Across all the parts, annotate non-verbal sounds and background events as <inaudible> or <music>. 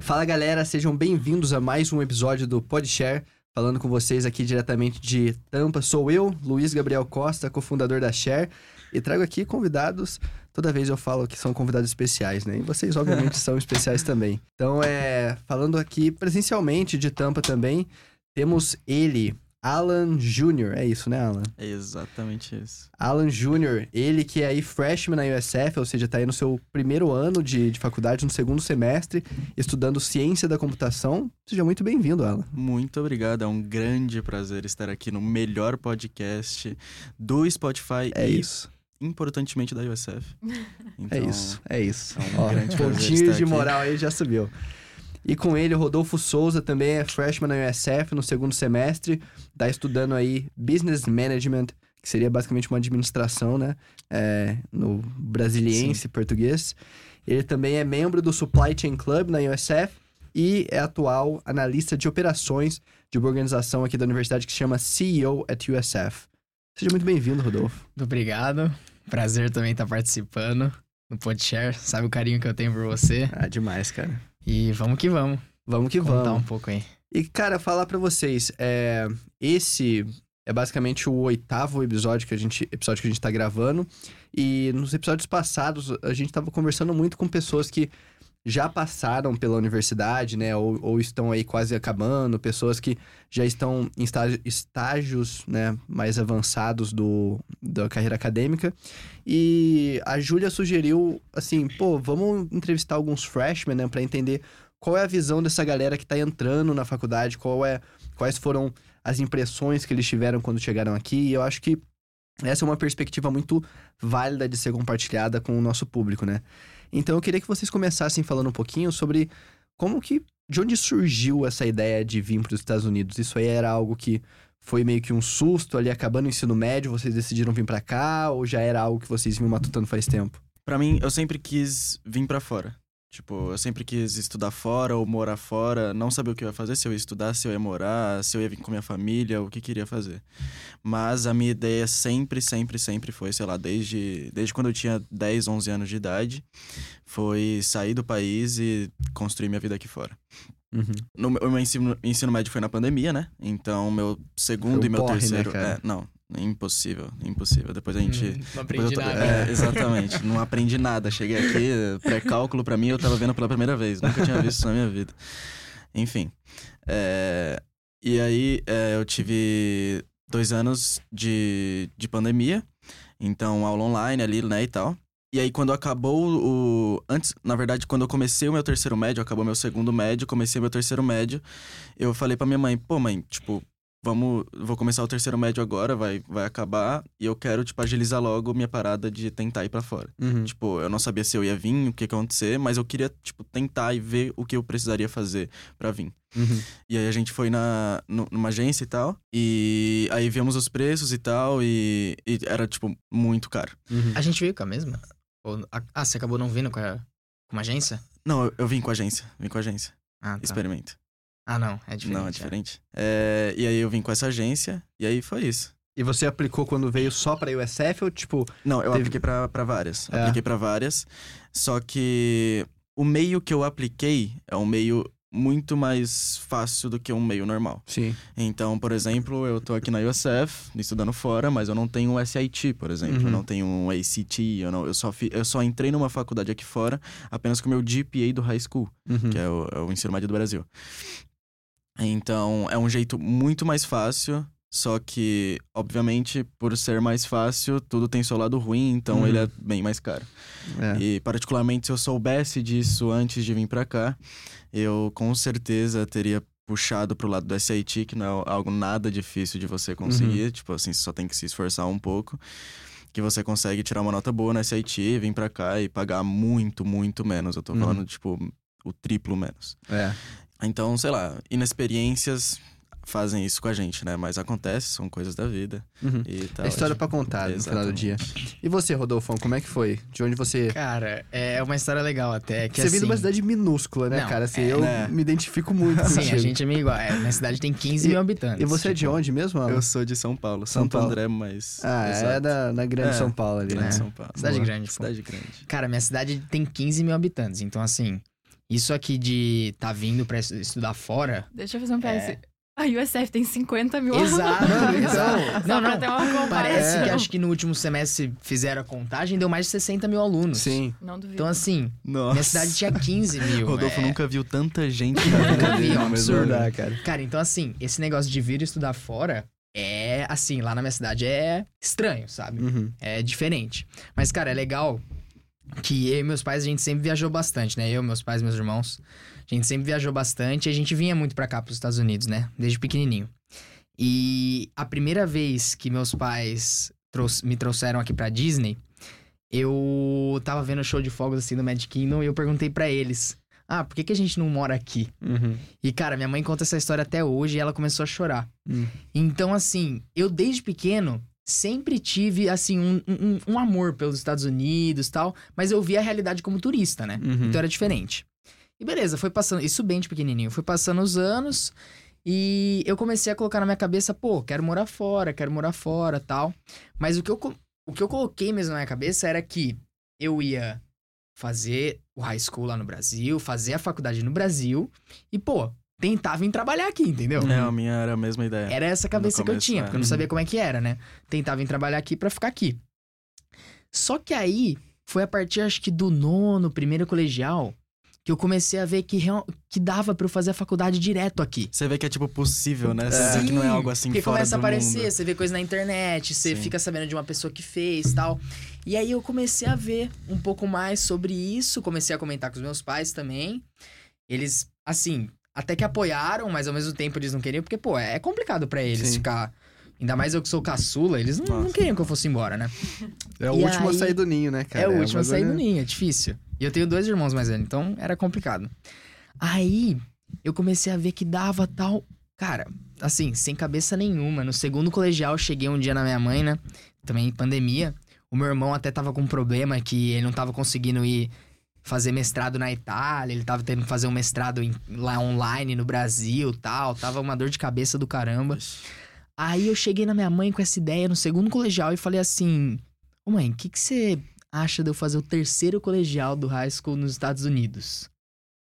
Fala galera, sejam bem-vindos a mais um episódio do Podshare. Falando com vocês aqui diretamente de Tampa, sou eu, Luiz Gabriel Costa, cofundador da Share, e trago aqui convidados. Toda vez eu falo que são convidados especiais, né? E vocês, obviamente, <laughs> são especiais também. Então, é, falando aqui presencialmente de Tampa também, temos ele, Alan Jr., é isso, né, Alan? É exatamente isso. Alan Jr., ele que é aí freshman na USF, ou seja, tá aí no seu primeiro ano de, de faculdade, no segundo semestre, estudando ciência da computação. Seja muito bem-vindo, Alan. Muito obrigado, é um grande prazer estar aqui no melhor podcast do Spotify É e, isso, importantemente, da USF. é isso, é isso. é um Ó, grande prazer pontinho de moral aí já subiu. E com ele, o Rodolfo Souza também é freshman na USF no segundo semestre, tá estudando aí Business Management, que seria basicamente uma administração, né? É, no brasiliense português. Ele também é membro do Supply Chain Club na USF e é atual analista de operações de uma organização aqui da universidade que se chama CEO at USF. Seja muito bem-vindo, Rodolfo. Muito obrigado. Prazer também estar participando no Podshare. Sabe o carinho que eu tenho por você. Ah, demais, cara. E vamos que vamos. Vamos que Contar vamos. um pouco aí. E, cara, falar pra vocês, é, esse é basicamente o oitavo episódio que a gente, episódio que a gente tá gravando. E nos episódios passados, a gente tava conversando muito com pessoas que já passaram pela universidade, né? Ou, ou estão aí quase acabando, pessoas que já estão em estágio- estágios né, mais avançados do, da carreira acadêmica. E a Júlia sugeriu, assim, pô, vamos entrevistar alguns freshmen, né? Pra entender qual é a visão dessa galera que tá entrando na faculdade, qual é, quais foram as impressões que eles tiveram quando chegaram aqui. E eu acho que essa é uma perspectiva muito válida de ser compartilhada com o nosso público, né? Então eu queria que vocês começassem falando um pouquinho sobre como que de onde surgiu essa ideia de vir para os Estados Unidos. Isso aí era algo que foi meio que um susto ali acabando o ensino médio, vocês decidiram vir para cá ou já era algo que vocês vinham matutando faz tempo? Pra mim, eu sempre quis vir pra fora. Tipo, eu sempre quis estudar fora ou morar fora, não sabia o que eu ia fazer, se eu ia estudar, se eu ia morar, se eu ia vir com minha família, o que queria fazer. Mas a minha ideia sempre, sempre, sempre foi, sei lá, desde, desde quando eu tinha 10, 11 anos de idade, foi sair do país e construir minha vida aqui fora. Uhum. No, o meu ensino, ensino médio foi na pandemia, né? Então, meu segundo Foi e meu né, terceiro. cara? é, não, impossível, impossível. Depois a gente. Hum, não aprendi ta- nada. É, <laughs> exatamente. Não aprendi nada. Cheguei aqui, pré-cálculo pra mim, eu tava vendo pela primeira vez. Nunca tinha visto isso na minha vida. Enfim. é, e aí, é, eu tive dois anos de, de pandemia. Então, aula online ali, né, e tal. E aí, quando acabou o. Antes, na verdade, quando eu comecei o meu terceiro médio, acabou meu segundo médio, comecei meu terceiro médio, eu falei pra minha mãe, pô, mãe, tipo, vamos. Vou começar o terceiro médio agora, vai, vai acabar, e eu quero, tipo, agilizar logo minha parada de tentar ir pra fora. Uhum. Tipo, eu não sabia se eu ia vir, o que, ia acontecer, mas eu queria, tipo, tentar e ver o que eu precisaria fazer pra vir. Uhum. E aí a gente foi na, nu- numa agência e tal, e aí vimos os preços e tal, e, e era, tipo, muito caro. Uhum. A gente veio com a mesma? Ou- a- ah, você acabou não vindo com, a, com uma agência? Não, eu, eu vim com a agência, vim com a agência. Ah, tá. Experimento. Ah, não. É diferente. Não, é diferente. É, e aí eu vim com essa agência, e aí foi isso. E você aplicou quando veio só pra USF ou tipo. Não, eu Teve- apliquei pra, pra várias. É. Apliquei pra várias. Só que o meio que eu apliquei é um meio muito mais fácil do que um meio normal. Sim. Então, por exemplo, eu tô aqui na USF, estudando fora, mas eu não tenho um SIT, por exemplo. Uhum. Eu não tenho um ACT, eu, não, eu, só fi- eu só entrei numa faculdade aqui fora apenas com o meu GPA do high school, Uhum. que é o, é o ensino médio do Brasil. Então, é um jeito muito mais fácil, só que, obviamente, por ser mais fácil, tudo tem seu lado ruim, então Uhum. ele é bem mais caro. É. E, particularmente, se eu soubesse disso antes de vir pra cá, eu com certeza teria puxado pro lado do SAT, que não é algo nada difícil de você conseguir. Tipo assim, você só tem que se esforçar um pouco. Que você consegue tirar uma nota boa no SAT, vir pra cá e pagar muito, muito menos. Eu tô Uhum. falando, tipo, o triplo menos. É. Então, sei lá, inexperiências fazem isso com a gente, né? Mas acontece, são coisas da vida. Uhum. E tá É história pra contar no final do dia. Exatamente. E você, Rodolfão, como é que foi? De onde você. Cara, é uma história legal até. Que você vem de uma assim, cidade minúscula, né, Não, cara? Assim, é, eu né? me identifico muito Sim, contigo. a gente é meio igual. É, minha cidade tem 15 E- mil habitantes. E você é de tipo, onde mesmo, Alan? Eu sou de São Paulo, São Santo Paulo. André, mas. Ah, é Exato. da, na Grande É, São Paulo ali, Grande né? São Paulo. Cidade Boa. grande, pô. Cidade grande. Cara, minha cidade tem 15 mil habitantes. Então, assim, isso aqui de tá vindo pra estu- estudar fora. Deixa eu fazer um PS. É. A USF tem 50 mil Exato, alunos. exato. <laughs> Não, pra não. ter uma comparação. Parece É. que acho que no último semestre fizeram a contagem, deu mais de 60 mil alunos. Sim. Não duvido. Então, assim, Nossa. minha cidade tinha 15 mil. Rodolfo é. nunca viu tanta gente na vida Nunca vi, é um absurdo. lugar. cara. Cara, então assim, esse negócio de vir estudar fora é assim, lá na minha cidade é estranho, sabe? Uhum. É diferente. Mas, cara, é legal que eu e meus pais, a gente sempre viajou bastante, né? Eu, meus pais, meus irmãos. A gente sempre viajou bastante e a gente vinha muito pra cá, pros Estados Unidos, né? Desde pequenininho. E a primeira vez que meus pais me trouxeram aqui pra Disney, eu tava vendo o show de fogos assim do Magic Kingdom e eu perguntei pra eles: Ah, por que, que a gente não mora aqui? Uhum. E, cara, minha mãe conta essa história até hoje e ela começou a chorar. Hum. Então, assim, eu desde pequeno sempre tive, assim, um, um, um amor pelos Estados Unidos e tal, mas eu via a realidade como turista, né? Uhum. Então era diferente. E beleza, foi passando, isso bem de pequenininho, foi passando os anos e eu comecei a colocar na minha cabeça, pô, quero morar fora, quero morar fora tal. Mas o que eu, o que eu coloquei mesmo na minha cabeça era que eu ia fazer o high school lá no Brasil, fazer a faculdade no Brasil e, pô, tentar vir trabalhar aqui, entendeu? É, a minha era a mesma ideia. Era essa cabeça que eu começo, tinha, é. porque eu não sabia como é que era, né? Tentava vir trabalhar aqui pra ficar aqui. Só que aí, foi a partir, acho que do nono, primeiro colegial, que eu comecei a ver que, real- que dava pra eu fazer a faculdade direto aqui. Você vê que é tipo possível, né? Você vê que não é algo assim Porque fora começa a aparecer, mundo. você vê coisa na internet, você Sim. fica sabendo de uma pessoa que fez tal. E aí eu comecei a ver um pouco mais sobre isso, comecei a comentar com os meus pais também. Eles, assim, até que apoiaram, mas ao mesmo tempo eles não queriam, porque, pô, é complicado pra eles Sim. ficar. Ainda mais eu que sou caçula, eles não, não queriam que eu fosse embora, né? <laughs> É o E último a aí- sair do ninho, né, cara? é o um último a sair do bagulho- ninho, é difícil. E eu tenho dois irmãos mais velhos, então era complicado. Aí eu comecei a ver que dava tal. Cara, assim, sem cabeça nenhuma. No segundo colegial, cheguei um dia na minha mãe, né? Também em pandemia. O meu irmão até tava com um problema que ele não tava conseguindo ir fazer mestrado na Itália, ele tava tendo que fazer um mestrado em- lá online no Brasil tal. Tava uma dor de cabeça do caramba. Aí eu cheguei na minha mãe com essa ideia no segundo colegial e falei assim: Ô mãe, o que, que você acha de eu fazer o terceiro colegial do high school nos Estados Unidos?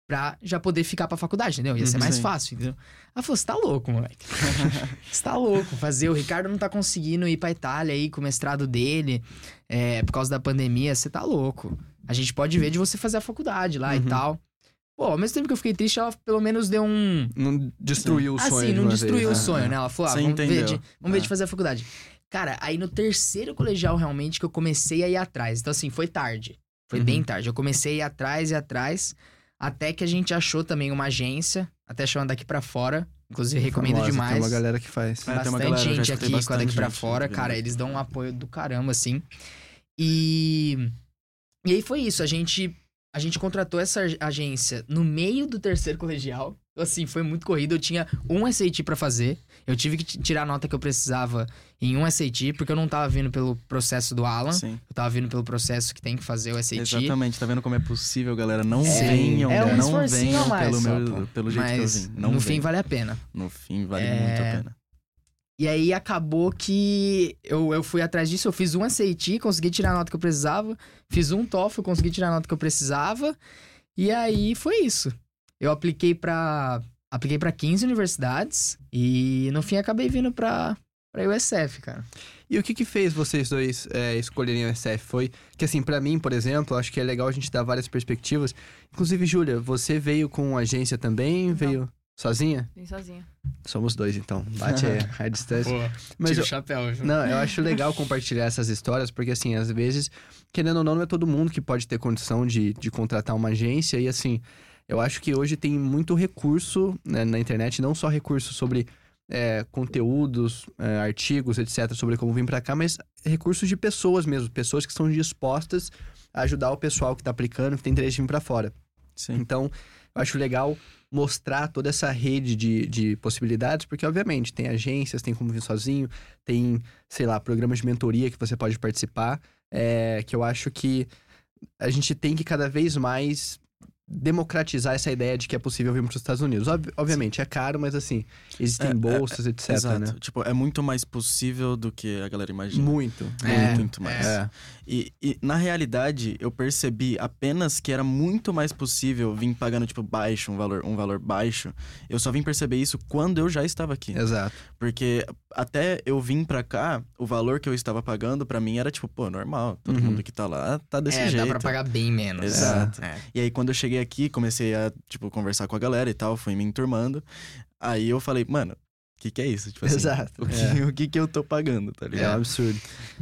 Pra já poder ficar pra faculdade, entendeu? Ia ser Uhum, mais sim. fácil, entendeu? Ela falou: você tá louco, moleque. <laughs> Você tá louco. Fazer. O Ricardo não tá conseguindo ir pra Itália aí com o mestrado dele é, por causa da pandemia. Você tá louco. A gente pode ver de você fazer a faculdade lá e Uhum. tal. Pô, ao mesmo tempo que eu fiquei triste, ela pelo menos deu um. Não destruiu o sonho. Assim, não destruiu vez, o né? sonho, né? Ela falou, ah, Você vamos ver, de, vamos ver É. de fazer a faculdade. Cara, aí no terceiro colegial, realmente, que eu comecei a ir atrás. Então, assim, foi tarde. Foi Uhum. bem tarde. Eu comecei a ir atrás e atrás, até que a gente achou também uma agência, até chamando daqui pra fora. Inclusive, recomendo Famosa, demais. Tem uma galera que faz. É, tem uma bastante galera, gente aqui com a bastante daqui pra gente fora, cara, eles dão um apoio do caramba, assim. E. E aí foi isso, a gente. A gente contratou essa ag- agência no meio do terceiro colegial. Assim, foi muito corrido. Eu tinha um SAT pra fazer. Eu tive que tirar a nota que eu precisava em um SAT, porque eu não tava vindo pelo processo do Alan. Sim, Eu tava vindo pelo processo que tem que fazer o SAT. exatamente. Tá vendo como é possível, galera? Não É, venham, é um não venham mais pelo, meu, pelo jeito Mas que eu vim. Não no fim vale a pena. No fim, vale É, muito a pena. E aí acabou que eu, eu fui atrás disso, eu fiz um SAT, consegui tirar a nota que eu precisava, fiz um TOEFL, consegui tirar a nota que eu precisava, e aí foi isso. Eu apliquei pra apliquei para 15 universidades e no fim acabei vindo pra para USF, cara. E o que que fez vocês dois é, escolherem o SF? Foi que, assim, pra mim, por exemplo, acho que é legal a gente dar várias perspectivas. Inclusive, Júlia, você veio com agência também? Veio sozinha? Vim sozinha. Somos dois, então. Bate aí <laughs> a distância. Mas tira eu, o chapéu, viu? Não, eu acho legal compartilhar essas histórias, porque assim, às vezes, querendo ou não, não é todo mundo que pode ter condição de, de contratar uma agência. E assim, eu acho que hoje tem muito recurso né, na internet, não só recurso sobre é, conteúdos, é, artigos, etc., sobre como vir pra cá, mas recursos de pessoas mesmo, pessoas que estão dispostas a ajudar o pessoal que tá aplicando, que tem interesse de vir pra fora. Sim. Então, eu acho legal mostrar toda essa rede de, de possibilidades, porque, obviamente, tem agências, tem como vir sozinho, tem, sei lá, programas de mentoria que você pode participar, é, que eu acho que a gente tem que cada vez mais democratizar essa ideia de que é possível vir para os Estados Unidos. Ob- obviamente, é caro, mas assim, existem É, é, bolsas, etc, Exato. né? Tipo, é muito mais possível do que a galera imagina. Muito. É, muito mais. É. E, e, na realidade, eu percebi apenas que era muito mais possível vir pagando, tipo, baixo, um valor, um valor baixo. Eu só vim perceber isso quando eu já estava aqui. Exato. Porque até eu vim pra cá, o valor que eu estava pagando pra mim era tipo, pô, normal. Todo Uhum. mundo que tá lá tá desse é, jeito. dá pra pagar bem menos. Exato. É. E aí, quando eu cheguei aqui, comecei a, tipo, conversar com a galera e tal, fui me enturmando. Aí eu falei, mano, o que que é isso? Tipo assim, Exato. O que, o que que eu tô pagando, tá É, um ligado? absurdo.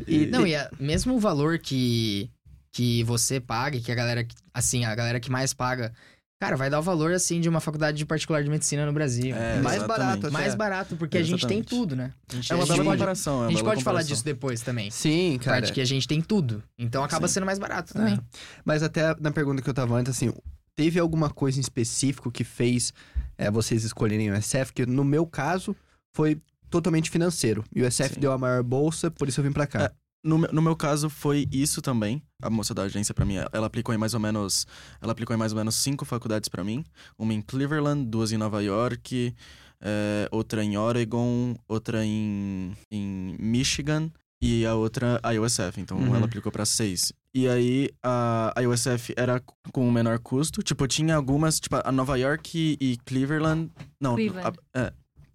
E- Não, e a- mesmo o valor que, que você paga, e que a galera, que- assim, a galera que mais paga, cara, vai dar o valor, assim, de uma faculdade de particular de medicina no Brasil. É, mais exatamente. barato até. Mais barato, porque a gente tem tudo, né? A gente, É uma a gente bela pode, comparação. é uma a gente bela pode falar disso depois também. Sim, cara. Parte que a gente tem tudo. Então acaba Sim. sendo mais barato também. Mas até na pergunta que eu tava antes, assim, teve alguma coisa em específico que fez é, vocês escolherem o SF? Que no meu caso foi totalmente financeiro. E o SF Sim. deu a maior bolsa, por isso eu vim pra cá. É, No, meu- no meu caso, foi isso também. A moça da agência pra mim, ela aplicou em mais ou menos. Ela aplicou em mais ou menos cinco faculdades pra mim. Uma em Cleveland, duas em Nova York, é, outra em Oregon, outra em, em Michigan e a outra a USF. Então Uhum. ela aplicou pra seis. E aí a, a USF era com o menor custo. Tipo, tinha algumas, tipo, a Nova York e Cleveland. Não, Cleveland. a- é,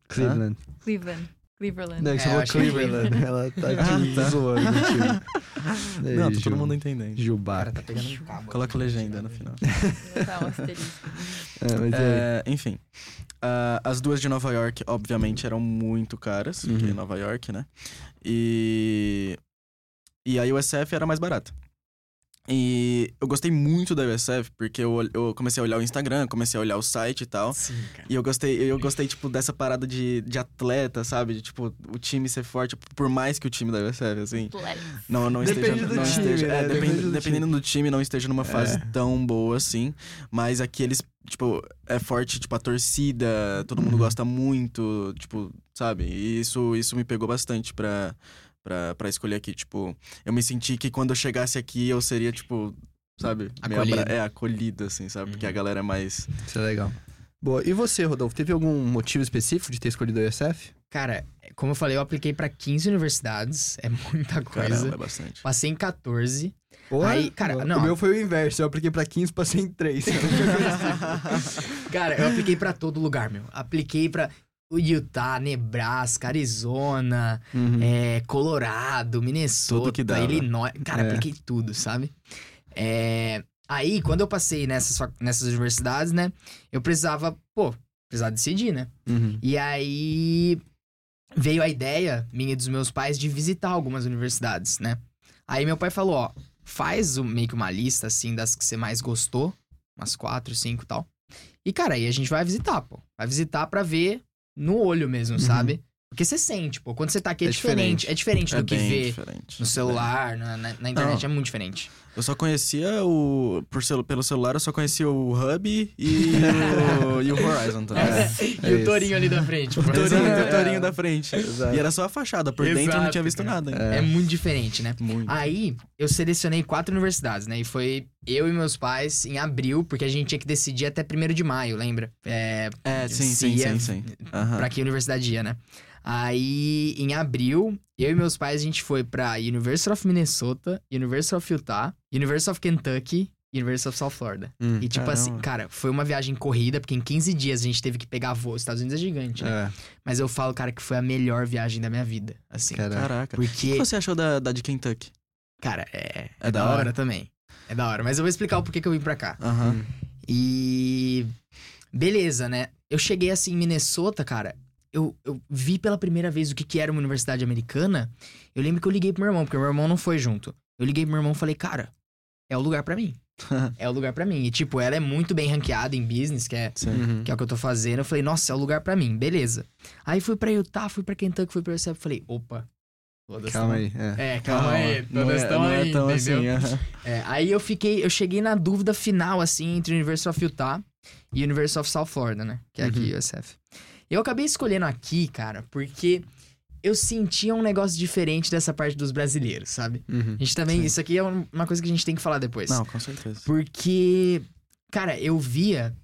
Cleveland. Cleveland. Cleveland. Não, que É, você falou eu achei Cleveland. Ela tá <laughs> te Ah, tá. zoando. <laughs> Não, tá Ju- todo mundo entendendo. Cara tá pegando um. Coloca aqui, legenda no final. Tá um <laughs> asterisco. É, mas é. É, enfim. Ah, as duas de Nova York, obviamente, eram muito caras, porque Uhum. Nova York, né? E. E a USF era mais barata. E eu gostei muito da USF, porque eu, eu comecei a olhar o Instagram, comecei a olhar o site e tal. Sim, cara. E eu gostei, eu gostei, tipo, dessa parada de, de atleta, sabe? De, tipo, o time ser forte, por mais que o time da USF, assim. Não, não Depende esteja. do não time, esteja né? é, Depende depende- do dependendo do time, não esteja numa fase É. tão boa assim. Mas aqui eles, tipo, é forte, tipo, a torcida, todo mundo Uhum. gosta muito, tipo, sabe? E isso, isso me pegou bastante pra, pra, pra escolher aqui. Tipo, eu me senti que quando eu chegasse aqui eu seria, tipo, sabe? meio Acolhido. abra- É, acolhido, assim, sabe? Porque a Uhum. galera é mais. Isso é legal. Boa. E você, Rodolfo, teve algum motivo específico de ter escolhido o USF? Cara, como eu falei, eu apliquei pra 15 universidades. É muita coisa. Caramba, é bastante. Passei em 14. Porra, Aí, cara, o não. meu foi o inverso. Eu apliquei pra 15, passei em 3. <laughs> Cara, eu apliquei pra todo lugar, meu. Apliquei pra o Utah, Nebraska, Arizona, Uhum. é, Colorado, Minnesota, Tudo que dava. Illinois. Cara, É. apliquei tudo, sabe? É, Aí, quando eu passei nessas, nessas universidades, né? Eu precisava, pô, precisava decidir, né? Uhum. E aí veio a ideia minha e dos meus pais de visitar algumas universidades, né? Aí meu pai falou, ó, faz o- meio que uma lista, assim, das que você mais gostou. Umas quatro, cinco e tal. E, cara, aí a gente vai visitar, pô. Vai visitar pra ver no olho mesmo, Uhum. sabe? Porque você sente, pô. Quando você tá aqui é, É diferente. diferente. É diferente É do que ver diferente. no celular, na, na- na internet. É muito diferente. Eu só conhecia o. Por celu- pelo celular, eu só conhecia o Hub e o, <laughs> e o Horizon também. É, e é o isso. Torinho ali da frente. O. Torinho, É. o Torinho da frente. Exato. E era só a fachada, por dentro eu não Exato, tinha visto nada. É muito diferente, né? Muito. Aí, eu selecionei quatro universidades, né? E foi eu e meus pais em abril, porque a gente tinha que decidir até 1 de maio, lembra? É, É, sim, sim, ia- sim, sim. Aham. pra que universidade ia, né? Aí, em abril, eu e meus pais, a gente foi pra University of Minnesota, University of Utah, University of Kentucky University of South Florida. Hum. E tipo Caramba. assim, cara, foi uma viagem corrida, porque em 15 dias a gente teve que pegar voo. Os Estados Unidos é gigante, né? É, Mas eu falo, cara, que foi a melhor viagem da minha vida, assim. cara. Caraca. O que Porque, você achou da, da de Kentucky? cara, é, É é da da hora? hora também. É da hora. Mas eu vou explicar o porquê que eu vim pra cá. Aham. Hum. E. Beleza, né? Eu cheguei assim em Minnesota, cara. Eu, eu vi pela primeira vez o que, que era uma universidade americana. Eu lembro que eu liguei pro meu irmão, porque meu irmão não foi junto. Eu liguei pro meu irmão e falei, cara, é o lugar pra mim. <laughs> é o lugar pra mim. E, tipo, ela é muito bem ranqueada em business, que é. Uhum. que é o que eu tô fazendo. Eu falei, nossa, é o lugar pra mim, beleza. Aí fui pra Utah, fui pra Kentucky, fui pra UCF. Falei, opa. Calma aí. É. É, calma, aí. Não Todas é, estão não aí, é tão entendeu? assim. aham. É, aí eu fiquei, eu cheguei na dúvida final, assim, entre University of Utah e University of South Florida, né? Que é aqui, USF. Eu acabei escolhendo aqui, cara, porque eu sentia um negócio diferente dessa parte dos brasileiros, sabe? Uhum. A gente também. Sim. Isso aqui é um- uma coisa que a gente tem que falar depois. Não, com certeza. Porque, cara, eu via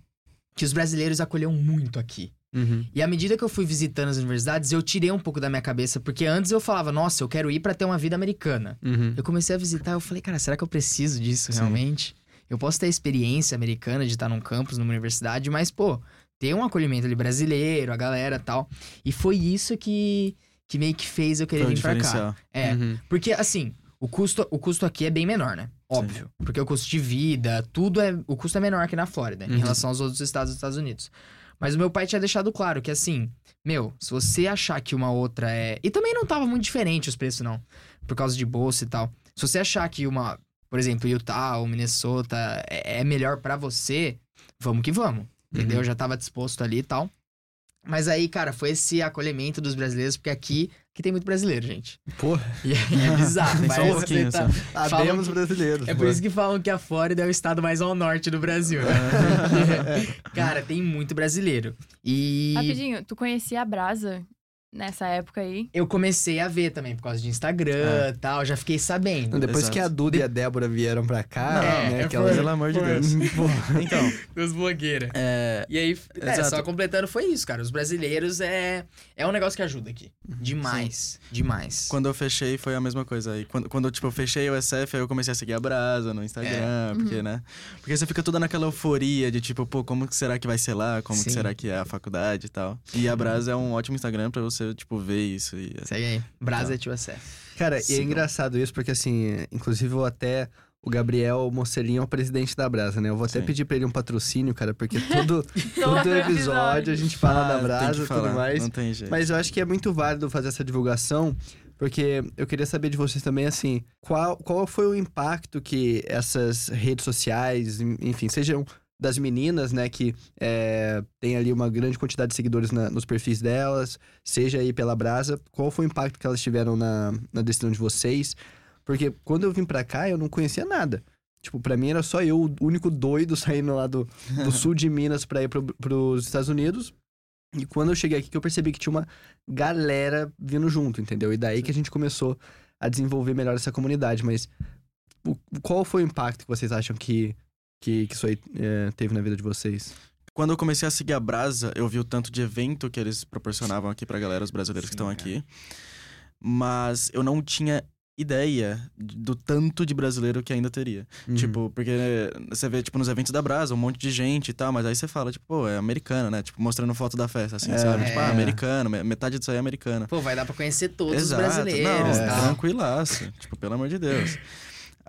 que os brasileiros acolheram muito aqui. Uhum. E à medida que eu fui visitando as universidades, eu tirei um pouco da minha cabeça, porque antes eu falava, nossa, eu quero ir pra ter uma vida americana. Uhum. Eu comecei a visitar, eu falei, cara, será que eu preciso disso Sim. realmente? Eu posso ter a experiência americana de estar num campus, numa universidade, mas, pô, ter um acolhimento ali brasileiro, a galera tal. E foi isso que, que meio que fez eu querer vir pra cá. É, Uhum. porque assim, o custo, o custo aqui é bem menor, né? Óbvio. Porque o custo de vida, tudo é. O custo é menor aqui na Flórida, Uhum. em relação aos outros estados dos Estados Unidos. Mas o meu pai tinha deixado claro que assim, meu, se você achar que uma outra é. E também não tava muito diferente os preços, não. Por causa de bolsa e tal. Se você achar que uma, por exemplo, Utah ou Minnesota é, é melhor pra você, vamos que vamos. Entendeu? Uhum. Eu já tava disposto ali e tal. Mas aí, cara, foi esse acolhimento dos brasileiros, porque aqui, aqui tem muito brasileiro, gente. Porra, E é, é bizarro. <laughs> Tem só um pouquinho, tá- só. Brasileiros. É por isso que falam que a Flórida é o estado mais ao norte do Brasil. né? <laughs> Cara, tem muito brasileiro. E Rapidinho, tu conhecia a Brasa nessa época aí? eu comecei a ver também, por causa de Instagram e tal, já fiquei sabendo. Depois Exato. que a Duda e a Débora vieram pra cá, É, né? é, que foi- Pelo amor de. Deus. <laughs> Então, Dos blogueiras. é, E aí, é, só completando, foi isso, cara. Os brasileiros é, é um negócio que ajuda aqui. Demais. Demais. quando eu fechei foi a mesma coisa. Aí quando, quando tipo, eu fechei o SF, aí eu comecei a seguir a Brasa no Instagram, É. porque, né? Porque você fica toda naquela euforia de tipo, pô, como que será que vai ser lá? Como que Sim. será que é a faculdade e tal. E a Brasa é um ótimo Instagram pra você, tipo, ver isso. E... Segue aí. Brasa to SF. Cara, e é engraçado isso, porque assim, inclusive eu até. O Gabriel Mocelinho é o presidente da Brasa, né? Eu vou até Sim. pedir pra ele um patrocínio, cara, porque todo, <laughs> todo episódio a gente fala Ah, da Brasa e tudo mais. Não tem jeito. Mas eu acho que é muito válido fazer essa divulgação, porque eu queria saber de vocês também, assim, qual, qual foi o impacto que essas redes sociais, enfim, sejam das meninas, né, que é, tem ali uma grande quantidade de seguidores na- nos perfis delas, seja aí pela Brasa, qual foi o impacto que elas tiveram na, na decisão de vocês? Porque quando eu vim pra cá, eu não conhecia nada. Tipo, pra mim era só eu, o único doido <laughs> saindo lá do, do <laughs> sul de Minas pra ir pro, pros Estados Unidos. E quando eu cheguei aqui, que eu percebi que tinha uma galera vindo junto, entendeu? E daí que a gente começou a desenvolver melhor essa comunidade. Mas o- qual foi o impacto que vocês acham que, que, que isso aí é, teve na vida de vocês? Quando eu comecei a seguir a Brasa, eu vi o tanto de evento que eles proporcionavam aqui pra galera, os brasileiros que Sim, estão cara. aqui. Mas eu não tinha ideia do tanto de brasileiro que ainda teria. Uhum. Tipo, porque você vê, tipo, nos eventos da Brasa, um monte de gente e tal, mas aí você fala, tipo, pô, é americana, né? Tipo, mostrando foto da festa, assim, É. sabe? Tipo, ah, É. americano, me- metade disso aí é americana. Pô, vai dar pra conhecer todos Exato. os brasileiros. Não, tal. tranquilaço. tipo, pelo amor de Deus.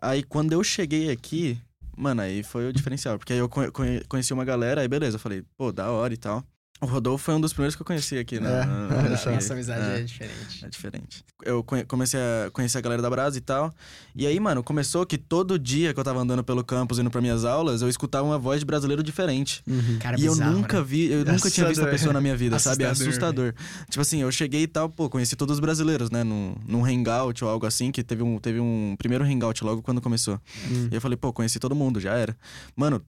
Aí, quando eu cheguei aqui, mano, aí foi o diferencial. Porque aí eu conhe- conhe- conheci uma galera, aí beleza, eu falei, pô, da hora e tal. O Rodolfo foi um dos primeiros que eu conheci aqui, né? É, na- na- <laughs> olha na- só. Nossa amizade é, É. diferente. É diferente. Eu comecei a conhecer a galera da Brasa e tal. E aí, mano, começou que todo dia que eu tava andando pelo campus indo pra minhas aulas, eu escutava uma voz de brasileiro diferente. Uhum. Cara, e eu bizarro, nunca né? vi, eu nunca tinha visto a pessoa na minha vida, sabe? É Assustador. assustador. Tipo assim, eu cheguei e tal, pô, conheci todos os brasileiros, né? Num, num hangout ou algo assim, que teve um, teve um primeiro hangout logo quando começou. Hum. E eu falei, pô, conheci todo mundo, já era. Mano,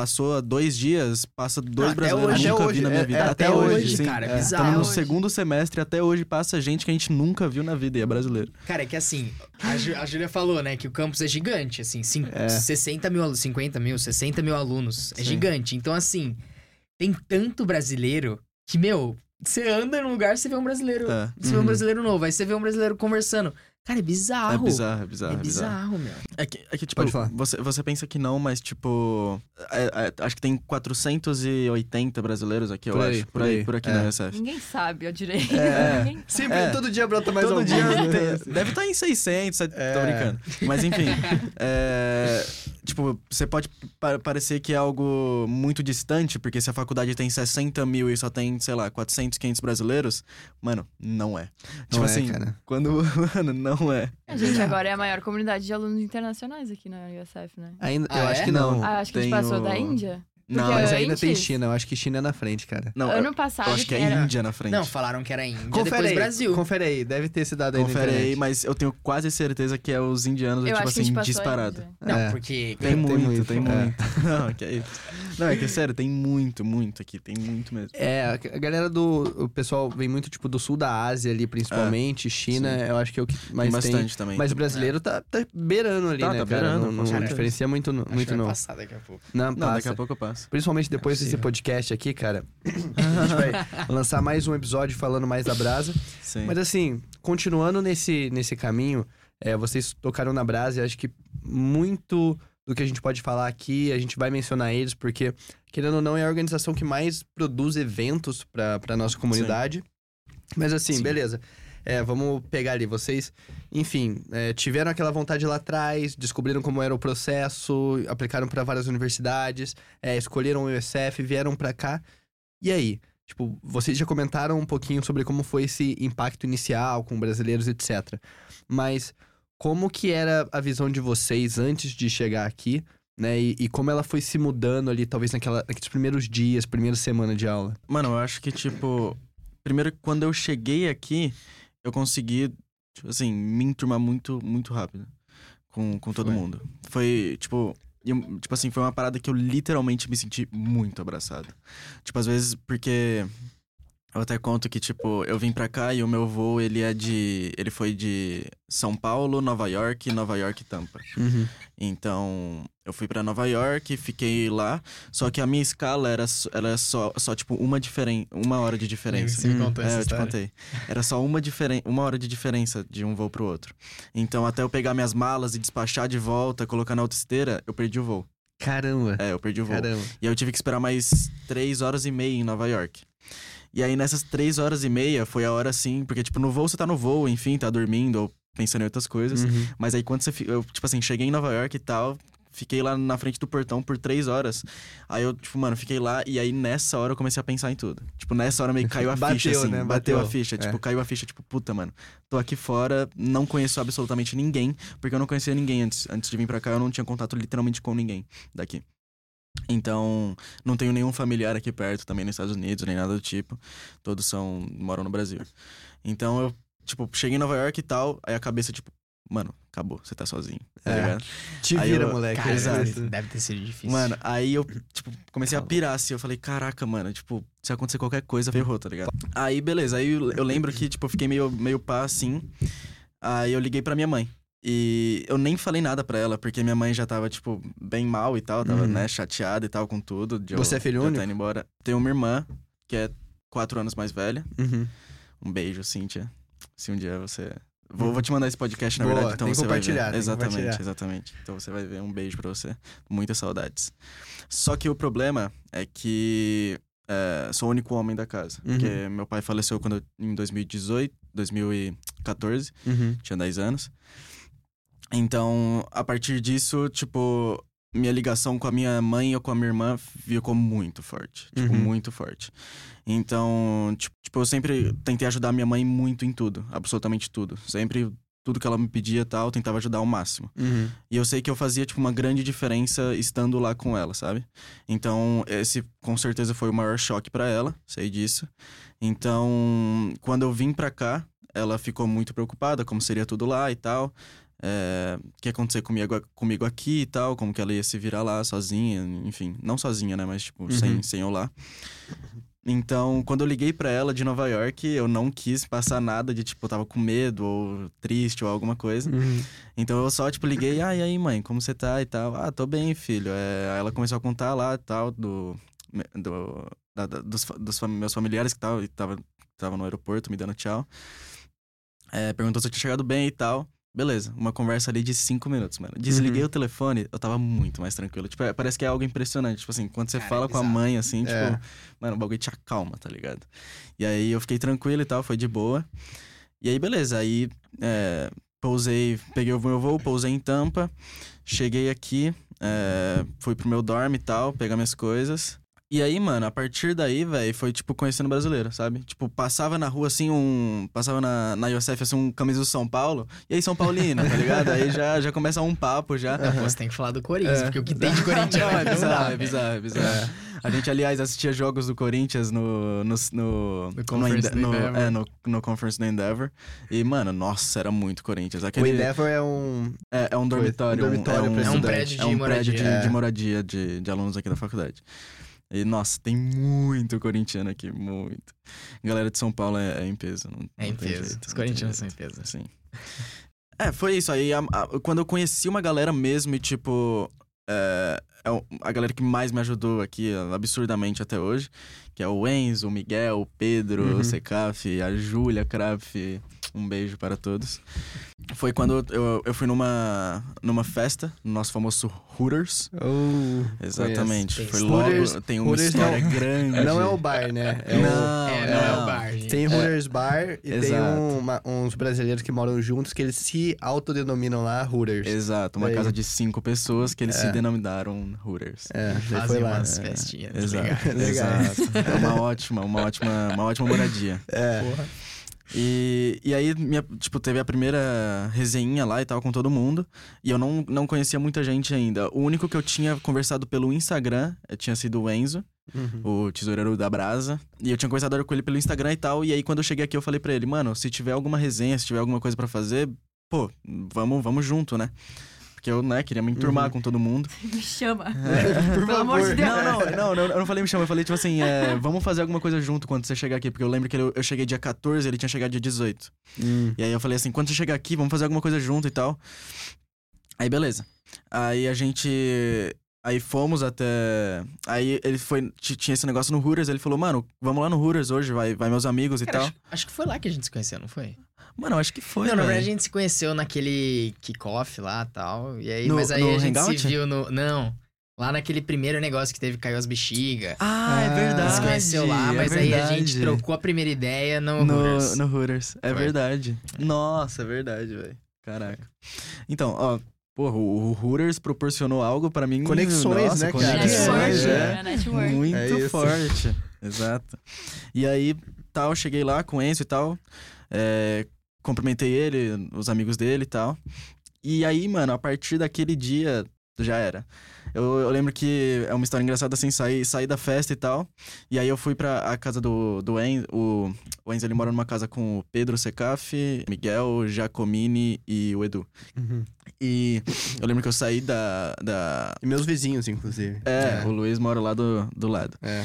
passou dois dias, passa dois até brasileiros hoje. que eu nunca Até vi na hoje, minha é- vida. é Até, até hoje, hoje, sim. cara, é. é Estamos bizarro. no hoje. segundo semestre, até hoje passa gente que a gente nunca viu na vida e é brasileiro. Cara, é que assim, a, Ju- a Júlia falou, né, que o campus é gigante, assim, cin- É. 60 mil, alu- 50 mil, 60 mil alunos. É Sim. gigante. Então, assim, tem tanto brasileiro que, meu, você anda num lugar, você vê um brasileiro. É. Você vê um Uhum. brasileiro novo, aí você vê um brasileiro conversando. Cara, é É bizarro. bizarro, é bizarro. É é bizarro. bizarro, meu. É que, é que tipo, Pode falar. Você, você pensa que não, mas tipo. é- é- acho que tem 480 brasileiros aqui, eu Por aí, acho. Por aí, aí. por aqui É. na USF. Ninguém sabe, eu direito. É. <laughs> Sempre, É. todo dia brota mais Todo alguns, dia <laughs> né? tem- deve estar em 600, set- É. tô brincando. Mas enfim, <laughs> é, tipo, você pode pa- parecer que é algo muito distante, porque se a faculdade tem 60 mil e só tem, sei lá, 400, 500 brasileiros, mano, não é. Tipo Não é, assim, cara. quando. Mano, não é. A gente agora é a maior comunidade de alunos internacionais aqui na USF, né? Ainda, Ah, eu é? acho que não. Não. Ah, acho que a gente Tem passou da Índia. Não, Porque Mas ainda tem antes- China, eu acho que China é na frente, cara. não, ano eu, passado eu acho que é era... Índia na frente. Não, falaram que era Índia, Confere depois aí, Brasil. confere aí, deve ter esse dado aí na Confere aí, mas eu tenho quase certeza que é os indianos, Eu tipo acho que a gente assim, disparado. Índia. Não, É. porque... Tem, Tem muito, muito, tem é. muito. <laughs> Não, que é isso. <laughs> Não, é que sério, tem muito, muito aqui. Tem muito mesmo. É, a galera do. O pessoal vem muito, tipo, do sul da Ásia ali, principalmente. China, sim. eu acho que é o que mais tem tem. bastante também. Mas o brasileiro tá, tá beirando ali, Tá, né, tá cara? beirando, não não diferencia muito, não- Acho muito não. passar daqui a pouco. Não, Não, daqui a pouco eu passo. Principalmente depois desse podcast aqui, cara. <laughs> a gente vai lançar mais um episódio falando mais da brasa. Sim. Mas assim, continuando nesse, nesse caminho, é, vocês tocaram na brasa e acho que muito do que a gente pode falar aqui, a gente vai mencionar eles, porque, querendo ou não, é a organização que mais produz eventos pra, pra nossa comunidade. Mas assim, Sim. beleza. É, vamos pegar ali, vocês, enfim, é, tiveram aquela vontade lá atrás, descobriram como era o processo, aplicaram para várias universidades, é, escolheram o USF, vieram pra cá. E aí? Tipo, vocês já comentaram um pouquinho sobre como foi esse impacto inicial com brasileiros, etc. Mas como que era a visão de vocês antes de chegar aqui, né? E, e como ela foi se mudando ali, talvez naquela, naqueles primeiros dias, primeira semana de aula? Mano, eu acho que, tipo. Primeiro, quando eu cheguei aqui, eu consegui, tipo assim, me enturmar muito, muito rápido com, com todo Foi. mundo. Foi, tipo. eu- tipo assim, foi uma parada que eu literalmente me senti muito abraçado. Tipo, às vezes, porque. Eu até conto que, tipo, eu vim pra cá e o meu voo, ele é de. Ele foi de São Paulo, Nova York, Nova York e Tampa. Então, eu fui pra Nova York, fiquei lá, só que a minha escala era, só- era só, só tipo, uma, diferen uma hora de diferença. Você me contou É, essa eu te contei. Era só uma, diferen uma hora de diferença de um voo pro outro. Então, até eu pegar minhas malas e despachar de volta, colocar na outra esteira, eu perdi o voo. Caramba, É, eu perdi o voo. caramba. E aí eu tive que esperar mais três horas e meia em Nova York. E aí nessas três horas e meia foi a hora assim, porque tipo, no voo você tá no voo, enfim, tá dormindo ou pensando em outras coisas. Uhum. Mas aí quando você. Eu, tipo assim, cheguei em Nova York e tal. Fiquei lá na frente do portão por três horas. Aí eu, tipo, mano, fiquei lá e aí nessa hora eu comecei a pensar em tudo. Tipo, nessa hora meio que caiu a <laughs> Bateu, ficha, assim. né? Bateu, Bateu. a ficha. É. Tipo, caiu a ficha, tipo, puta, mano. Tô aqui fora, não conheço absolutamente ninguém, porque eu não conhecia ninguém antes. Antes de vir pra cá, eu não tinha contato literalmente com ninguém daqui. Então, não tenho nenhum familiar aqui perto, também nos Estados Unidos, nem nada do tipo. Todos são. moram no Brasil. Então eu, tipo, cheguei em Nova York e tal, aí a cabeça, tipo, mano, acabou, você tá sozinho, tá É. ligado? Te Aí vira, eu- moleque. Cara, Exato. deve, ter sido difícil. Mano, aí eu, tipo, comecei a pirar assim. Eu falei, caraca, mano, tipo, se acontecer qualquer coisa, ferrou, tá ligado? Aí, beleza. Aí eu eu lembro que, tipo, eu fiquei meio, meio pá assim. Aí eu liguei pra minha mãe. E eu nem falei nada pra ela, porque minha mãe já tava, tipo, bem mal e tal, tava, Uhum. né, chateada e tal com tudo. de eu- Você é filho eu único? tá indo embora. Tenho uma irmã, que é quatro anos mais velha. Uhum. Um beijo, Cíntia. Se um dia você. Vou, vou te mandar esse podcast, na Boa, verdade, então você vai ver. Exatamente, compartilhar. exatamente. Então você vai ver um beijo pra você. Muitas saudades. Só que o problema é que é, sou o único homem da casa. Uhum. Porque meu pai faleceu quando em 2018, 2014, Uhum. tinha 10 anos. Então, a partir disso, tipo, minha ligação com a minha mãe ou com a minha irmã ficou muito forte. Tipo, Uhum. muito forte. Então, tipo, eu sempre tentei ajudar minha mãe muito em tudo. Absolutamente tudo. Sempre, tudo que ela me pedia e tal, eu tentava ajudar ao máximo. Uhum. E eu sei que eu fazia, tipo, uma grande diferença estando lá com ela, sabe? Então, esse com certeza foi o maior choque pra ela, sei disso. Então, quando eu vim pra cá, ela ficou muito preocupada, como seria tudo lá e tal. É, que ia acontecer comigo, comigo aqui e tal, como que ela ia se virar lá sozinha, enfim. Não sozinha, né? Mas, tipo, Uhum. sem, sem eu lá. Então, quando eu liguei pra ela de Nova York, eu não quis passar nada de, tipo, eu tava com medo ou triste ou alguma coisa. Uhum. Então eu só, tipo, liguei, ah, e aí, mãe, como você tá e tal? Ah, tô bem, filho. É, aí ela começou a contar lá e tal, do, do, da- da- dos, dos meus familiares que estavam tava, tava no aeroporto me dando tchau. É, perguntou se eu tinha chegado bem e tal. Beleza, uma conversa ali de cinco minutos, mano. Desliguei Uhum. o telefone, eu tava muito mais tranquilo. Tipo, é, parece que é algo impressionante. Tipo assim, quando você Cara, fala é com a mãe, assim, tipo, É. mano, o bagulho te acalma, tá ligado? E aí eu fiquei tranquilo e tal, foi de boa. E aí, beleza, aí é, pousei, peguei o meu voo, pousei em Tampa, cheguei aqui, é, fui pro meu dorm e tal, pegar minhas coisas. E aí, mano, a partir daí, velho, foi tipo conhecendo brasileiro, sabe? Tipo, passava na rua assim um. Passava na, na IOSF assim um camisa do São Paulo. E aí, São Paulino, tá ligado? aí já, já começa um papo já. Pô, você tem que falar do Corinthians, É. porque o que tem de Corinthians <laughs> Não, é não bizarro, é bizarro, é bizarro. A gente, aliás, assistia jogos do Corinthians no. No, no, No Conference no- Endeavor. É, no, no Conference do Endeavor. E, mano, nossa, era muito Corinthians. O Aquele, Endeavor é um. é, é um dormitório. um dormitório é um, É um prédio de é um moradia. prédio de, É. de moradia de, de alunos aqui da faculdade. E, nossa, tem muito corintiano aqui, muito. Galera de São Paulo é, é em peso. Não, É em peso. jeito, Os corintianos são em peso. Sim. É, foi isso. Aí, a- a- quando eu conheci uma galera mesmo e, tipo... É, é a galera que mais me ajudou aqui, absurdamente até hoje, que é o Enzo, o Miguel, o Pedro, Uhum. o Secaf, a Júlia Krapf. Um beijo para todos. Foi quando eu, eu fui numa, numa festa, no nosso famoso Hooters. Oh, Exatamente. Conheço. Foi Tem logo. Hooters- tem uma Hooters história não- grande. Não é o bar, né? É o- Não, É, não é não. o bar, gente. Tem Hooters Bar e tem Exato. um- uma- uns brasileiros que moram juntos que eles se autodenominam lá Hooters. Exato, uma Daí- casa de cinco pessoas que eles É. se denominaram Hooters. É, Fazem foi lá. umas É, festinhas. Exato. Legais. exato. É uma ótima, uma ótima, uma ótima moradia. É. Porra. E, e aí, minha, tipo, teve a primeira resenha lá e tal com todo mundo. E eu não, não conhecia muita gente ainda. O único que eu tinha conversado pelo Instagram eh, tinha sido o Enzo, Uhum. o tesoureiro da Brasa. E eu tinha conversado com ele pelo Instagram e tal. E aí, quando eu cheguei aqui, eu falei pra ele, mano, se tiver alguma resenha, se tiver alguma coisa pra fazer, pô, vamos, vamos junto, né? Porque eu, né, queria me enturmar Uhum. com todo mundo. <laughs> Me chama. <laughs> Por Pelo amor de. Deus. Não, não, não, eu não falei me chama, eu falei, tipo assim, é, vamos fazer alguma coisa junto quando você chegar aqui. Porque eu lembro que ele- eu cheguei dia 14, ele tinha chegado dia 18. Hum. E aí eu falei assim, quando você chegar aqui, vamos fazer alguma coisa junto e tal. Aí beleza. Aí a gente. Aí fomos até. Aí ele foi. Tinha esse negócio no Hooters, ele falou, mano, vamos lá no Hooters hoje, vai, vai meus amigos e Cara, tal. acho, acho que foi lá que a gente se conheceu, não foi? Mano, eu acho que foi. não, na verdade a gente se conheceu naquele kickoff lá e tal. E aí, No- mas aí a gente Hangout? se viu no. Não. Lá naquele primeiro negócio que teve caiu as bexigas. Ah, é Ah, verdade. se conheceu lá, é mas aí a gente trocou a primeira ideia no, no, Hooters. no Hooters. É Foi. verdade. Nossa, é verdade, velho. Caraca. Então, ó, porra, o, Hooters proporcionou algo pra mim. Conexões, nossa, né, cara? Conexões, é. É, network. Muito É forte. Exato. E aí, tal, cheguei lá com o Enzo e tal. é, cumprimentei ele, os amigos dele e tal. E aí, mano, a partir daquele dia, já era. Eu, eu lembro que é uma história engraçada assim, saí, saí da festa e tal. E aí eu fui pra a casa do, do Enzo. O, o Enzo ele mora numa casa com o Pedro Secaf, Miguel, Giacomini e o Edu. Uhum. E eu lembro que eu saí da. da E meus vizinhos, inclusive. é, o Luiz mora lá do, do lado. É.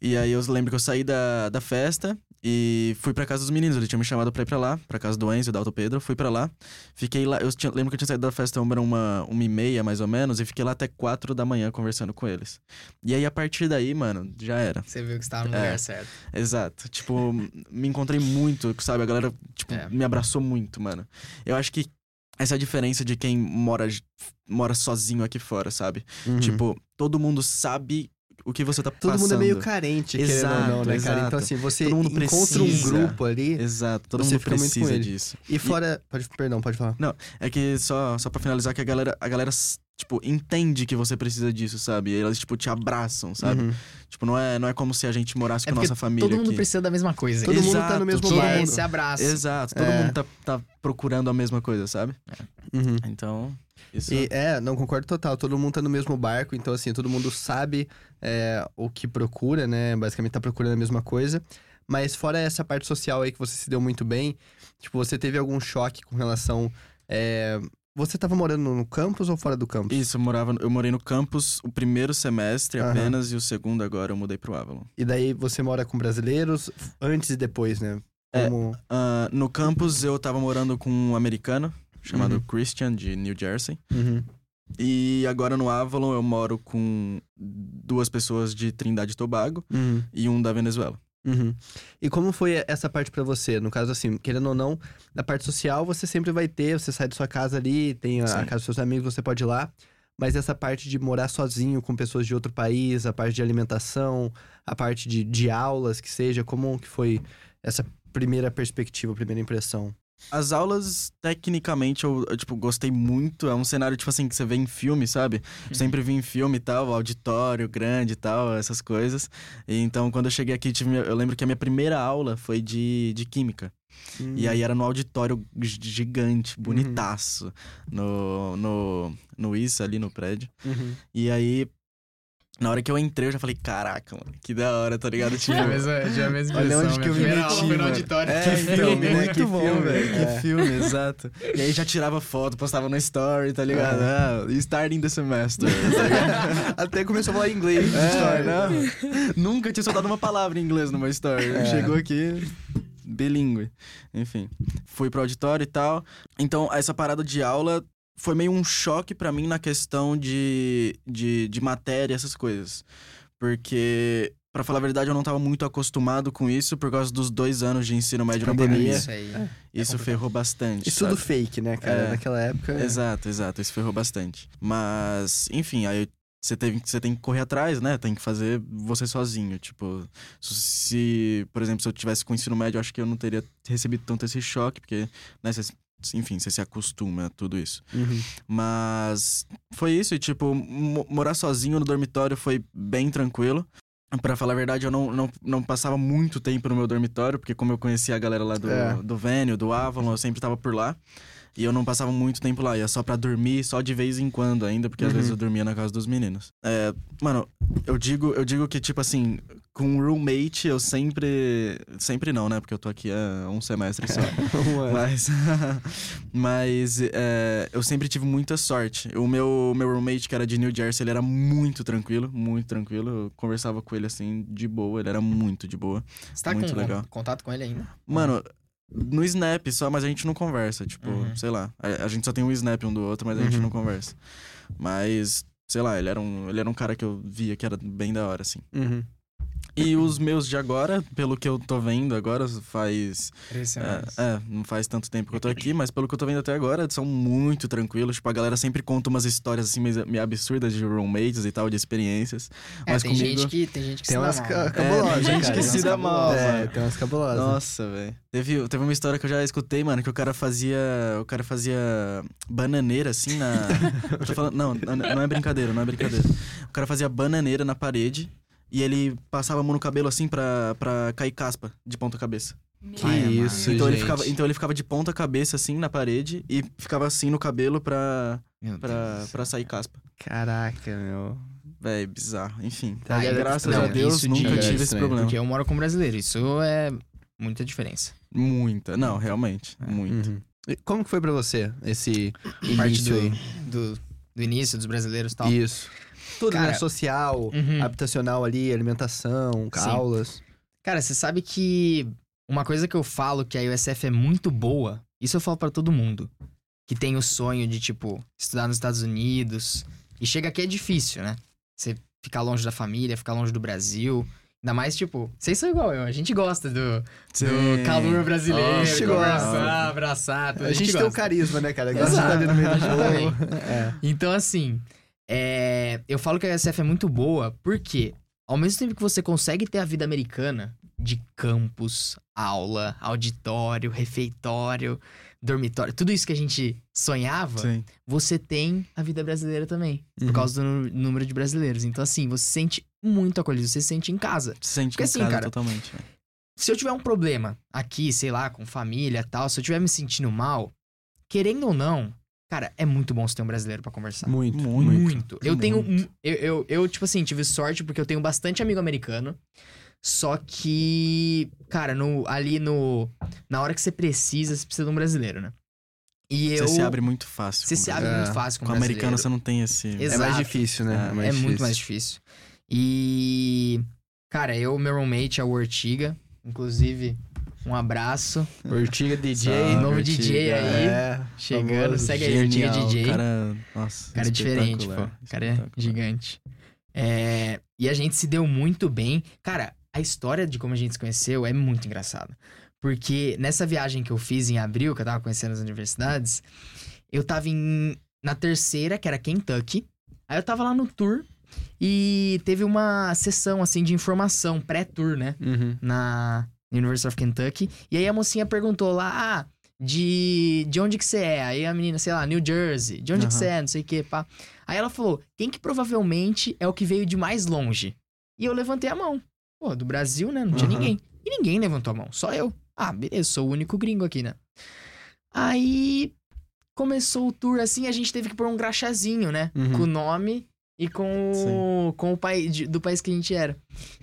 E aí eu lembro que eu saí da, da festa e fui pra casa dos meninos. Ele tinha me chamado pra ir pra lá, pra casa do Enzo e da Alto Pedro. Fui pra lá. Fiquei lá. Eu tinha- lembro que eu tinha saído da festa uma, uma, uma e meia, mais ou menos, e fiquei lá até quatro da manhã conversando com eles. E aí, a partir daí, mano, já era. Você viu que você tava no É. lugar certo. Exato. Tipo, me encontrei muito, sabe? A galera, tipo, É. me abraçou muito, mano. Eu acho que essa é a diferença de quem mora, mora sozinho aqui fora, sabe? Uhum. Tipo, todo mundo sabe o que você tá Todo passando. mundo é meio carente, querendo ou não, Exato, né, cara? Então, exato. assim, você Todo mundo encontra um precisa. grupo ali Exato, todo mundo precisa disso. e fora. Pode, perdão, pode falar. É que só, só pra finalizar, que a galera, a galera, tipo, entende que você precisa disso, sabe? E elas, tipo, te abraçam, sabe? Uhum. Tipo, não é, não é como se a gente morasse É com porque nossa família Todo mundo aqui. precisa da mesma coisa. Todo Eles mundo tá no mesmo todo barco. mundo- se abraçam. Exato, todo É. mundo tá, tá procurando a mesma coisa, sabe? Uhum. Então, isso... E, é, não concordo total. Todo mundo tá no mesmo barco, então assim, todo mundo sabe é, o que procura, né? Basicamente tá procurando a mesma coisa. Mas fora essa parte social aí que você se deu muito bem, tipo, você teve algum choque com relação. é, Você tava morando no campus ou fora do campus? Isso, eu, morava, eu morei no campus o primeiro semestre Aham. apenas e o segundo agora eu mudei pro Avalon. E daí você mora com brasileiros antes e depois, né? É. Como. Ah, no campus eu tava morando com um americano chamado Uhum. Christian, de New Jersey. Uhum. E agora no Avalon eu moro com duas pessoas de Trindade e Tobago Uhum. e um da Venezuela. Uhum. E como foi essa parte pra você? No caso, assim, querendo ou não, na parte social você sempre vai ter, você sai da sua casa ali, tem a, a casa dos seus amigos, você pode ir lá. Mas essa parte de morar sozinho com pessoas de outro país, a parte de alimentação, a parte de, de aulas, que seja, como que foi essa primeira perspectiva, primeira impressão? As aulas, tecnicamente, eu, eu, tipo, gostei muito. É um cenário, tipo assim, que você vê em filme, sabe? Eu sempre vi em filme e tal, auditório grande e tal, essas coisas. E, então, quando eu cheguei aqui, tive, eu lembro que a minha primeira aula foi de, de química. Hum. E aí era no auditório gigante, bonitaço, no, no, no ISA ali no prédio. Uhum. E aí, na hora que eu entrei, eu já falei, caraca, mano, que da hora, tá ligado? Tipo, Tive a mesma, tive a mesma Olha onde que eu me meti, aula foi no mano. auditório. É, Que então, filme, né? muito Que bom, filme. velho. É. Que filme, exato. E aí já tirava foto, postava no story, tá ligado? Ah, starting the semester, tá ligado? <laughs> Até começou a falar inglês. É, história. não. Nunca tinha soltado uma palavra em inglês numa story. É. Chegou aqui, bilíngue. Enfim, fui pro auditório e tal. Então, essa parada de aula foi meio um choque pra mim na questão de, de, de matéria, essas coisas. Porque, pra falar a verdade, eu não tava muito acostumado com isso por causa dos dois anos de ensino médio na Pandemia. pandemia. Isso aí. Isso complicado. ferrou bastante. Isso tudo fake, né, cara? É. Naquela época. Exato, exato. Isso ferrou bastante. Mas, enfim, aí você teve, você tem que correr atrás, né? Tem que fazer você sozinho. Tipo, se, por exemplo, se eu tivesse com o ensino médio, eu acho que eu não teria recebido tanto esse choque, porque, né, você- enfim, você se acostuma a tudo isso. Uhum. Mas foi isso, e tipo, mo- morar sozinho no dormitório foi bem tranquilo. Pra falar a verdade, eu não, não, não passava muito tempo no meu dormitório, porque como eu conhecia a galera lá do, É. do Vênio, do Avalon, eu sempre tava por lá. E eu não passava muito tempo lá, ia só pra dormir, só de vez em quando ainda, porque às Uhum. vezes eu dormia na casa dos meninos. É, mano, eu digo, eu digo que, tipo assim, com um roommate eu sempre. Sempre não, né? Porque eu tô aqui há um semestre só. <laughs> Mas, <laughs> mas é, eu sempre tive muita sorte. O meu, meu roommate, que era de New Jersey, ele era muito tranquilo, muito tranquilo. Eu conversava com ele assim, de boa, ele era muito de boa. Você tá Muito com legal. contato com ele ainda? Mano, no Snap só, mas a gente não conversa. Tipo, Uhum. sei lá. A, a gente só tem um Snap um do outro, mas a gente Uhum. não conversa. Mas, sei lá, ele era, um, ele era um cara que eu via que era bem da hora, assim. Uhum. E os meus de agora, pelo que eu tô vendo agora, faz Três é, é, não faz tanto tempo que eu tô aqui, mas pelo que eu tô vendo até agora, são muito tranquilos. Tipo, a galera sempre conta umas histórias assim meio absurdas de roommates e tal, de experiências. É, mas tem comigo. gente que tem gente que Tem se dá umas mal, ca- né? cabulosas, É, tem gente cara. que Tem se dá mal. É, tem umas cabulosas. Nossa, velho. Teve, teve uma história que eu já escutei, mano, que o cara fazia. O cara fazia bananeira assim na. <laughs> falando. Não, não não é brincadeira, não é brincadeira. O cara fazia bananeira na parede e ele passava a mão no cabelo assim pra, pra cair caspa de ponta cabeça. Que Ai, isso, Então ele, gente. ficava, então ele ficava de ponta cabeça assim na parede e ficava assim no cabelo pra, Meu pra, Deus. pra sair caspa. Caraca, meu. Véi, bizarro. Enfim. Tá graças não, a Deus isso nunca de- tive esse estranho, problema. Porque eu moro com brasileiro, isso é muita diferença. Muita. Não, realmente. É. Muito. Uhum. E Como que foi pra você esse Parte início do, aí? do, do início dos brasileiros e tal. Isso. Tudo, Cara, né? Social, Uhum. habitacional ali, alimentação, Sim. aulas. Cara, você sabe que uma coisa que eu falo que a USF é muito boa, isso eu falo pra todo mundo, que tem o sonho de, tipo, estudar nos Estados Unidos. E chega aqui é difícil, né? Você ficar longe da família, ficar longe do Brasil. Ainda mais, tipo, vocês são igual eu, a gente gosta do, do calor brasileiro, A gente gosta. abraçar, tudo. A gente tem o carisma, né, cara? Gosta de estar ali no meio do A gente povo. É. Então, assim, é, eu falo que a USF é muito boa porque, ao mesmo tempo que você consegue ter a vida americana de campus, aula, auditório, refeitório, dormitório, tudo isso que a gente sonhava, Sim. você tem a vida brasileira também, Uhum. por causa do número de brasileiros. Então, assim, você se sente muito acolhido, você se sente em casa. Se sente Porque em assim, casa cara, totalmente. velho. Se eu tiver um problema aqui, sei lá, com família e tal, se eu estiver me sentindo mal, querendo ou não, cara, é muito bom você ter um brasileiro pra conversar. Muito, Muito. Muito. Eu tenho. Muito. Eu, eu, eu, tipo assim, tive sorte porque eu tenho bastante amigo americano. Só que, cara, no, ali no. Na hora que você precisa, você precisa de um brasileiro, né? E eu. Você se abre muito fácil. Você com se abre É. muito fácil com, Com o americano você não tem esse. É Exato. mais difícil, né? É, É muito difícil. mais difícil. E. Cara, eu, meu roommate é o Ortiga. Inclusive, um abraço. Ortiga DJ. Salve, novo Ortiga. DJ aí. É, Chegando, famoso. segue aí, Ortiga DJ. Cara, nossa, cara é diferente, pô. cara é gigante. É, e a gente se deu muito bem. Cara, a história de como a gente se conheceu é muito engraçada. Porque nessa viagem que eu fiz em abril, que eu tava conhecendo as universidades, eu tava em, na terceira, que era Kentucky. Aí eu tava lá no tour e teve uma sessão, assim, de informação, pré-tour, né? Uhum. na University of Kentucky. E aí a mocinha perguntou lá, ah, de, de onde que você é? Aí a menina, sei lá, New Jersey. De onde que Aham. você é? Não sei o que, pá. Aí ela falou, quem que provavelmente é o que veio de mais longe? E eu levantei a mão. Pô, do Brasil, né? Não tinha Aham. ninguém. E ninguém levantou a mão, só eu. Ah, beleza, sou o único gringo aqui, né? Aí começou o tour assim, a gente teve que pôr um graxazinho, né? Uhum. Com o nome e com o, com o de- do país que a gente era.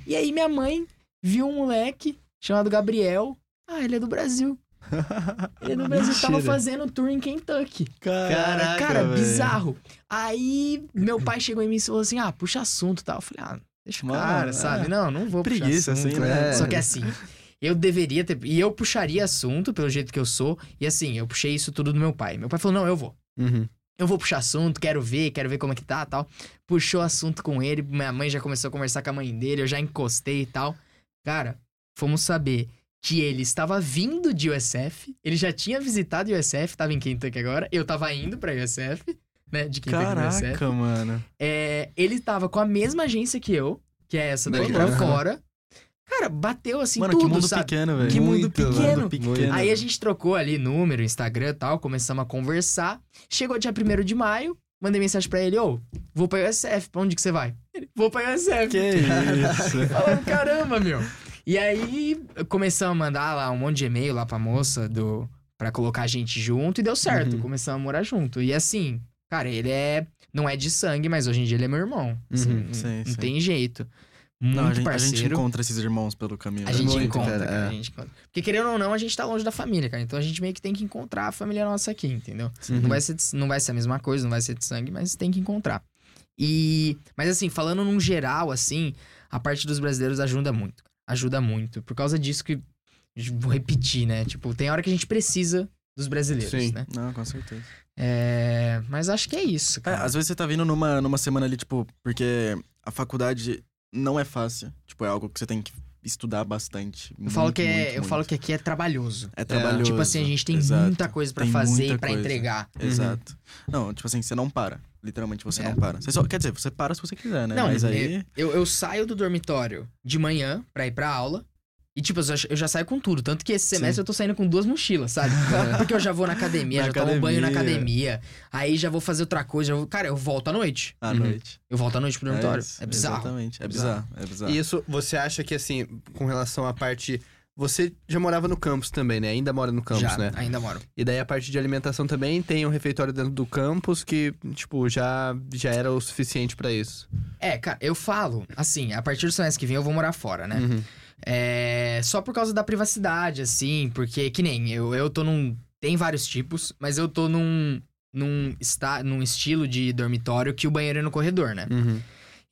E aí minha mãe viu um moleque chamado Gabriel. Ah, ele é do Brasil. <laughs> Ele é do Brasil, tava Mentira. fazendo tour em Kentucky. Caraca, Cara, velho. bizarro. Aí meu pai chegou em mim e falou assim: ah, puxa assunto e tal. Eu falei, ah, deixa o cara, é. sabe? Não, não vou puxar Preguiça, assunto. assim, né? É. Só que assim, eu deveria ter. E eu puxaria assunto pelo jeito que eu sou. E assim, eu puxei isso tudo do meu pai. Meu pai falou: não, eu vou. Uhum. Eu vou puxar assunto, quero ver, quero ver como é que tá tal. Puxou assunto com ele, minha mãe já começou a conversar com a mãe dele, eu já encostei e tal. Cara, fomos saber que ele estava vindo de USF, ele já tinha visitado USF, tava em Kentucky agora, eu tava indo pra USF, né, de Kentucky pra USF. Caraca, mano. É, ele tava com a mesma agência que eu, que é essa daqui Legal. pra fora. Cara, bateu assim Mano, tudo, que mundo sabe? pequeno, velho. Que mundo Muito, pequeno. mundo pequeno. Aí a gente trocou ali número, Instagram e tal, começamos a conversar. Chegou dia 1 de maio, mandei mensagem pra ele, ô, vou pra USF, pra onde que você vai? Ele, vou pra USF. Que isso? <laughs> Falando, caramba, meu. E aí, começamos a mandar lá um monte de e-mail lá pra moça do... Pra colocar a gente junto e deu certo. Uhum. Começamos a morar junto. E assim, cara, ele é... Não é de sangue, mas hoje em dia ele é meu irmão. Assim, Uhum, não- sim, não sim. tem jeito. Muito Não, a gente, a parceiro. gente encontra esses irmãos pelo caminho. A né? gente Muito, encontra, cara, cara, é. a gente encontra. Porque querendo ou não, a gente tá longe da família, cara. Então a gente meio que tem que encontrar a família nossa aqui, entendeu? Uhum. Não, vai ser, não vai ser a mesma coisa, não vai ser de sangue, mas tem que encontrar. E. Mas assim, falando num geral, assim, a parte dos brasileiros ajuda muito. Ajuda muito. Por causa disso que. Vou repetir, né? Tipo, tem hora que a gente precisa dos brasileiros, Sim. né? Não, com certeza. É. Mas acho que é isso, É, cara. às vezes você tá vindo numa, numa semana ali, tipo, porque a faculdade não é fácil. Tipo, é algo que você tem que estudar bastante. eu falo, que é, eu falo que aqui é trabalhoso. é trabalhoso. Tipo assim, a gente tem exato. muita coisa pra Tem fazer e coisa. entregar. Exato. Não, tipo assim, você não para. Literalmente, você É. não para. Você só, quer dizer, você para se você quiser, né? Não, Mas aí. Eu, eu saio do dormitório de manhã pra ir pra aula. E, tipo, eu já, eu já saio com tudo. Tanto que esse semestre eu tô saindo com duas mochilas, sabe? <laughs> Porque eu já vou na academia, Na já tomo banho na academia. academia. Aí já vou fazer outra coisa. já vou- Cara, eu volto à noite. À Uhum. noite. Eu volto à noite pro dormitório. isso, É, bizarro. Exatamente. É Bizarro. bizarro. É bizarro. E isso, você acha que assim, com relação à parte. Você já morava no campus também, né? Ainda mora no campus, já, né? ainda moro. E daí a parte de alimentação também tem um refeitório dentro do campus que, tipo, já, já era o suficiente pra isso. É, cara, eu falo, assim, a partir do semestre que vem eu vou morar fora, né? Uhum. É. Só por causa da privacidade, assim, porque que nem eu, eu tô num. Tem vários tipos, mas eu tô num. Num, está, num estilo de dormitório que o banheiro é no corredor, né? Uhum.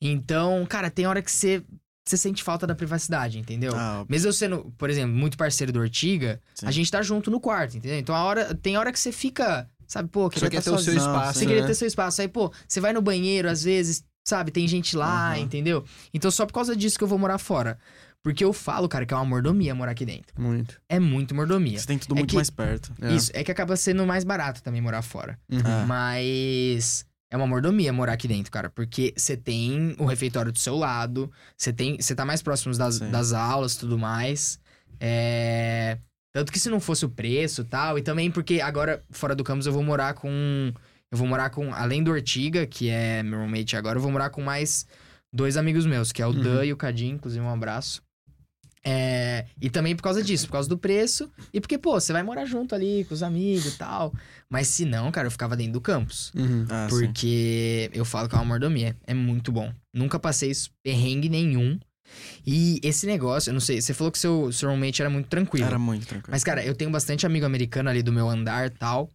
Então, cara, tem hora que você, você sente falta da privacidade, entendeu? Ah, Mesmo eu sendo, por exemplo, muito parceiro do Ortiga, Sim. a gente tá junto no quarto, entendeu? Então a hora, tem hora que você fica, sabe, pô, Só queria quer tá ter o seu espaço, Você queria né? ter seu espaço. Aí, pô, você vai no banheiro, às vezes, sabe, tem gente lá, Aham. entendeu? Então só por causa disso que eu vou morar fora. Porque eu falo, cara, que é uma mordomia morar aqui dentro. Muito. É muito mordomia. Você tem tudo É muito que- mais perto. É. Isso, é que acaba sendo mais barato também morar fora. Uhum. Ah. Mas é uma mordomia morar aqui dentro, cara. Porque você tem o refeitório do seu lado, você tem. Você tá mais próximo das, Sim. das aulas e tudo mais. É. Tanto que se não fosse o preço e tal, e também porque agora, fora do campus, eu vou morar com. Eu vou morar com. Além do Ortiga, que é meu roommate agora, eu vou morar com mais dois amigos meus, que é o Uhum. Dan e o Cadinho, inclusive um abraço. É, e também por causa disso, por causa do preço. E porque, pô, você vai morar junto ali com os amigos e tal. Mas se não, cara, eu ficava dentro do campus. Uhum. Ah, sim. Porque eu falo que é uma mordomia. É muito bom. Nunca passei isso- perrengue nenhum. E esse negócio, eu não sei, você falou que seu, seu roommate era muito tranquilo. Era muito tranquilo. Mas, cara, eu tenho bastante amigo americano ali do meu andar e tal.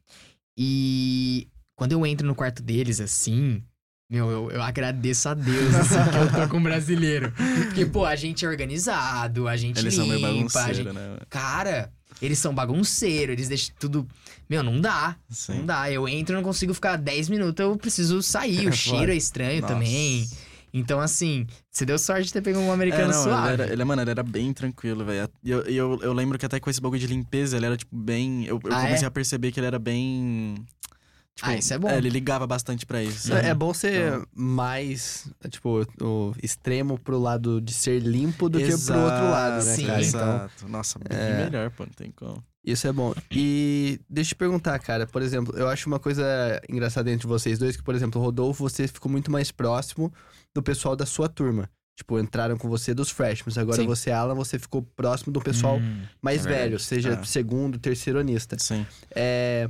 E quando eu entro no quarto deles, assim. Meu, eu, eu agradeço a Deus, assim, que eu tô com um brasileiro. Porque, pô, a gente é organizado, a gente Eles são meio limpa, a bagunceiros, gente... né? Cara, eles são bagunceiros, eles deixam tudo... Meu, não dá. Sim. Não dá. Eu entro e não consigo ficar 10 minutos, eu preciso sair. O <laughs> cheiro é estranho Nossa. também. Então, assim, você deu sorte de ter pego um americano é, não, suave. Ele era, ele, mano, ele era bem tranquilo, velho. E eu, eu, eu lembro que até com esse bagulho de limpeza, ele era, tipo, bem. Eu, eu Ah, comecei é? a perceber que ele era bem. Tipo, Ah, isso é bom. ele ligava bastante pra isso. É, sabe? é bom ser Então- mais, tipo, o extremo pro lado de ser limpo do que pro outro lado, né, Sim. cara? Então, Exato. Nossa, bem É. melhor, pô, não tem como. isso é bom. E deixa eu te perguntar, cara, por exemplo, eu acho uma coisa engraçada entre vocês dois, que, por exemplo, o Rodolfo, você ficou muito mais próximo do pessoal da sua turma. Tipo, entraram com você dos freshmen. Agora Sim. você, Alan, você ficou próximo do pessoal Hum, mais é velho, seja É. segundo, terceiro anista. Sim. É.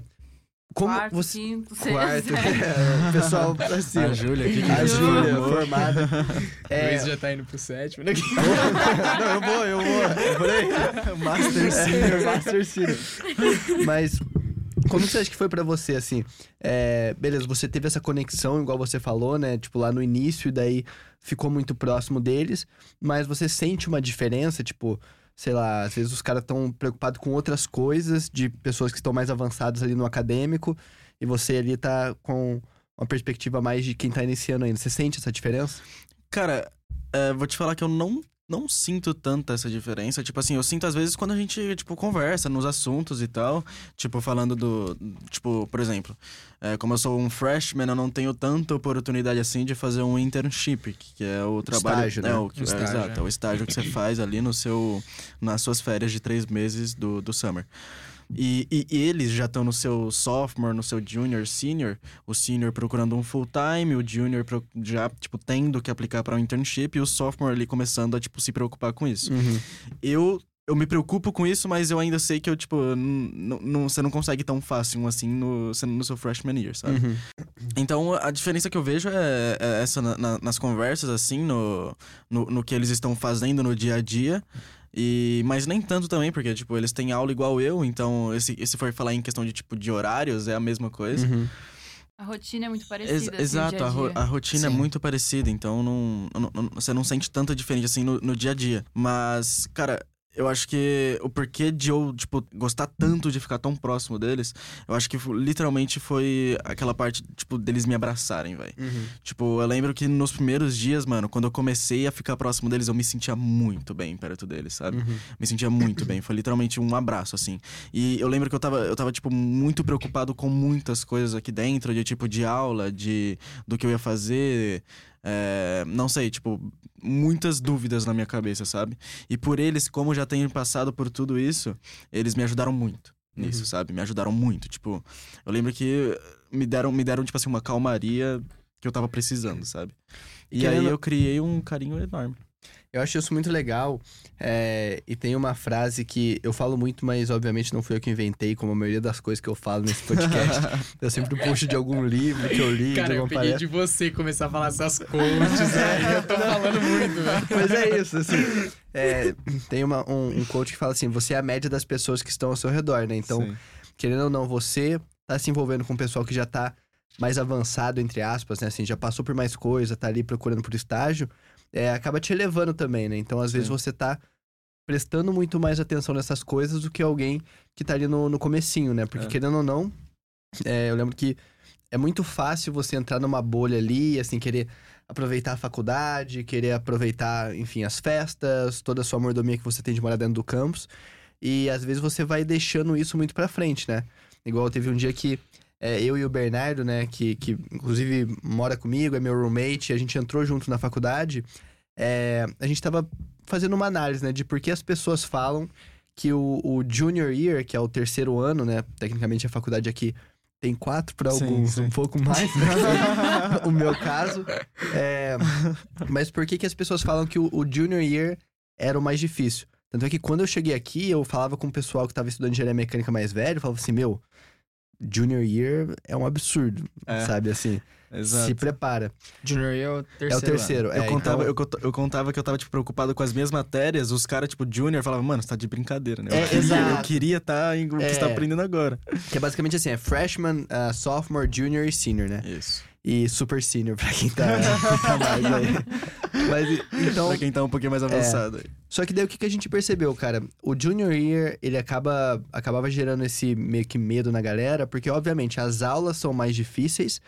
Como Quarto, você. quinto, Quarto, sexto. <laughs> é, o pessoal <laughs> assim. A Júlia aqui que A Júlia, formada. <laughs> É, Luiz já tá indo pro sétimo. né? não, eu vou, eu vou. Eu vou aí. Master Senior, Master Senior. Mas, como você acha que foi pra você, assim? É, beleza, você teve essa conexão, igual você falou, né? Tipo, lá no início, e daí ficou muito próximo deles. Mas você sente uma diferença, tipo... Sei lá, às vezes os caras estão preocupados com outras coisas, de pessoas que estão mais avançadas ali no acadêmico, e você ali tá com uma perspectiva mais de quem tá iniciando ainda. Você sente essa diferença? Cara, é, vou te falar que eu não, não sinto tanta essa diferença. Tipo assim, eu sinto às vezes quando a gente, tipo, conversa nos assuntos e tal. Tipo, falando do. Tipo, por exemplo, é, como eu sou um freshman, eu não tenho tanta oportunidade assim de fazer um internship, que é o trabalho. Estágio, né? É, o, que- O é, estágio, exato, é. é o estágio que você faz ali no seu, nas suas férias de três meses do, do summer. E, e- e eles já estão no seu sophomore, no seu junior, senior. O senior procurando um full-time, o junior pro- já, tipo, tendo que aplicar para um internship. E o sophomore ali começando a, tipo, se preocupar com isso. Uhum. Eu... Eu me preocupo com isso, mas eu ainda sei que eu, tipo, não- você não consegue tão fácil assim no, sendo no seu freshman year, sabe? Uhum. Então, a diferença que eu vejo é, é essa na- na- nas conversas, assim, no, no, no que eles estão fazendo no dia a dia. E, mas nem tanto também, porque, tipo, eles têm aula igual eu, então, esse, se for falar em questão de, tipo, de horários, é a mesma coisa. Uhum. A rotina é muito Ex- parecida. assim, exato, dia a, dia. a rotina é Sim. muito parecida, então não, não- não- você não sente tanta diferença assim no, no dia a dia. Mas, cara, eu acho que o porquê de eu, tipo, gostar tanto de ficar tão próximo deles, eu acho que literalmente foi aquela parte, tipo, deles me abraçarem, velho. Uhum. Tipo, eu lembro que nos primeiros dias, mano, quando eu comecei a ficar próximo deles, eu me sentia muito bem perto deles, sabe? Uhum. Me sentia muito bem. Foi literalmente um abraço, assim. E eu lembro que eu tava, eu tava, tipo, muito preocupado com muitas coisas aqui dentro, de tipo, de aula, de do que eu ia fazer. É, não sei, tipo, muitas dúvidas na minha cabeça, sabe? E por eles, como já tenho passado por tudo isso, eles me ajudaram muito nisso, Uhum. sabe? Me ajudaram muito. Tipo, eu lembro que me deram, me deram, tipo assim, uma calmaria que eu tava precisando, sabe? E Querendo- aí eu criei um carinho enorme. Eu acho isso muito legal. é, e tem uma frase que eu falo muito, mas obviamente não fui eu que inventei, como a maioria das coisas que eu falo nesse podcast. <laughs> eu sempre puxo de algum livro que eu li, de Cara, eu peguei palestra. de você começar a falar essas coaches, velho. Eu tô falando muito, velho. <laughs> Mas é isso, assim. é, tem uma- um, um coach que fala assim: você é a média das pessoas que estão ao seu redor, né? Então, Sim. querendo ou não, você tá se envolvendo com o pessoal que já tá mais avançado, entre aspas, né? Assim, já passou por mais coisa, tá ali procurando por estágio, é, acaba te elevando também, né? Então, às vezes, Sim. você tá prestando muito mais atenção nessas coisas do que alguém que tá ali no, no comecinho, né? Porque, É. querendo ou não, é, eu lembro que é muito fácil você entrar numa bolha ali, assim, querer aproveitar a faculdade, querer aproveitar, enfim, as festas, toda a sua mordomia que você tem de morar dentro do campus. E às vezes você vai deixando isso muito pra frente, né? Igual teve um dia que é, eu e o Bernardo, né, que, que inclusive mora comigo, é meu roommate, a gente entrou junto na faculdade. É, a gente tava fazendo uma análise, né, de por que as pessoas falam que o, o junior year, que é o terceiro ano, né, tecnicamente a faculdade aqui tem quatro para alguns, sim. um pouco mais, né, <laughs> o meu caso. É, mas por que que as pessoas falam que o, o junior year era o mais difícil? Tanto é que quando eu cheguei aqui, eu falava com o pessoal que tava estudando engenharia mecânica mais velho, falava assim, meu, junior year é um absurdo, É. sabe, assim, Exato. se prepara. Junior Year é o terceiro. é o terceiro, Eu, é, contava, então- eu, eu contava que eu tava, tipo, preocupado com as minhas matérias, os caras, tipo, junior, falavam, mano, você tá de brincadeira, né? Eu É, queria, exato. Eu queria estar em o que É. você tá aprendendo agora. que é basicamente assim, é freshman, ah, sophomore, junior e senior, né? Isso. E super senior pra quem tá, quem tá mais aí. <laughs> Mas, então, pra quem tá um pouquinho mais avançado. aí. Só que daí o que, que a gente percebeu, cara? O Junior Year, ele acaba acabava gerando esse meio que medo na galera, porque obviamente as aulas são mais difíceis,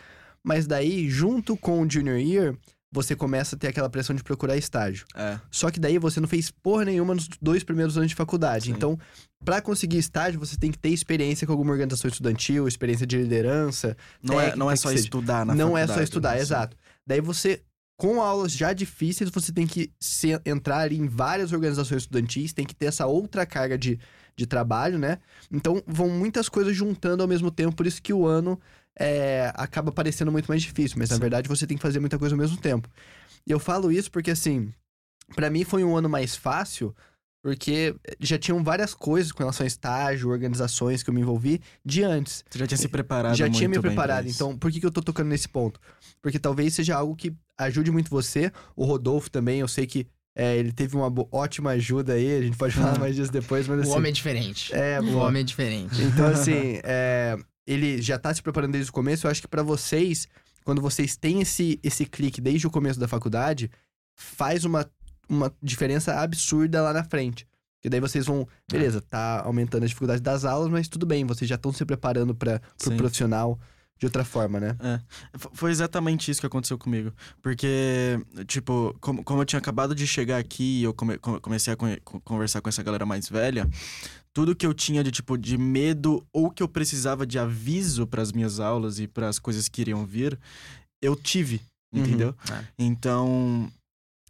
mas daí, junto com o Junior Year, você começa a ter aquela pressão de procurar estágio. É. Só que daí você não fez porra nenhuma nos dois primeiros anos de faculdade. Sim. Então, pra conseguir estágio, você tem que ter experiência com alguma organização estudantil, experiência de liderança. Não, é, não é técnica, só que seja. estudar na não é faculdade. só estudar, né? exato. Daí você, com aulas já difíceis, você tem que se- entrar em várias organizações estudantis, tem que ter essa outra carga de, de trabalho, né? Então, vão muitas coisas juntando ao mesmo tempo, por isso que o ano é, acaba parecendo muito mais difícil, mas na Sim. verdade você tem que fazer muita coisa ao mesmo tempo. E eu falo isso porque, assim, pra mim foi um ano mais fácil, porque já tinham várias coisas com relação a estágio, organizações que eu me envolvi de antes Você já tinha se preparado já tinha me preparado. Então, por que, que eu tô tocando nesse ponto? Porque talvez seja algo que ajude muito você. O Rodolfo também, eu sei que é, ele teve uma ótima ajuda aí. A gente pode falar Ah. mais disso depois, mas O assim. homem é diferente. É, O homem é diferente. Então, <laughs> assim, é, ele já tá se preparando desde o começo. Eu acho que pra vocês, quando vocês têm esse, esse clique desde o começo da faculdade, faz uma, uma diferença absurda lá na frente. Porque daí vocês vão, beleza, tá aumentando a dificuldade das aulas, mas tudo bem, vocês já estão se preparando para pro Sim. profissional de outra forma, né? F- Foi exatamente isso que aconteceu comigo. Porque, tipo, como, como eu tinha acabado de chegar aqui e eu come- come- comecei a conversar com essa galera mais velha, tudo que eu tinha de, tipo, de medo ou que eu precisava de aviso para as minhas aulas e para as coisas que iriam vir, eu tive, Uhum. entendeu? É. Então,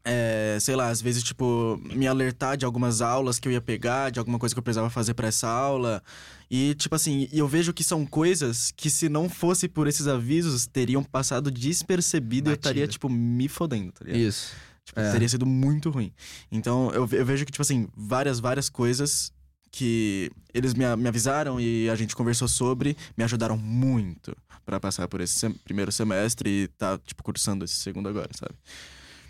é, sei lá, às vezes, tipo, me alertar de algumas aulas que eu ia pegar, de alguma coisa que eu precisava fazer pra essa aula. E, tipo assim, eu vejo que são coisas que, se não fosse por esses avisos, teriam passado despercebido e eu estaria, tipo, me fodendo, tá ligado? Isso. Tipo, É. teria sido muito ruim. Então, eu, eu vejo que, tipo assim, várias, várias coisas que eles me, me avisaram e a gente conversou sobre me ajudaram muito pra passar por esse sem- primeiro semestre e tá, tipo, cursando esse segundo agora, sabe?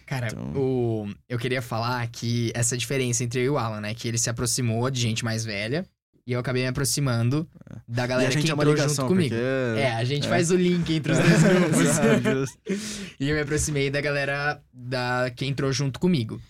Cara, Então- o... eu queria falar que essa diferença entre eu e o Alan, né? Que ele se aproximou de gente mais velha e eu acabei me aproximando da e galera que é entrou ligação, junto comigo. porque... É, a gente É. faz o link entre os <laughs> dois grupos. E eu me aproximei da galera da que entrou junto comigo.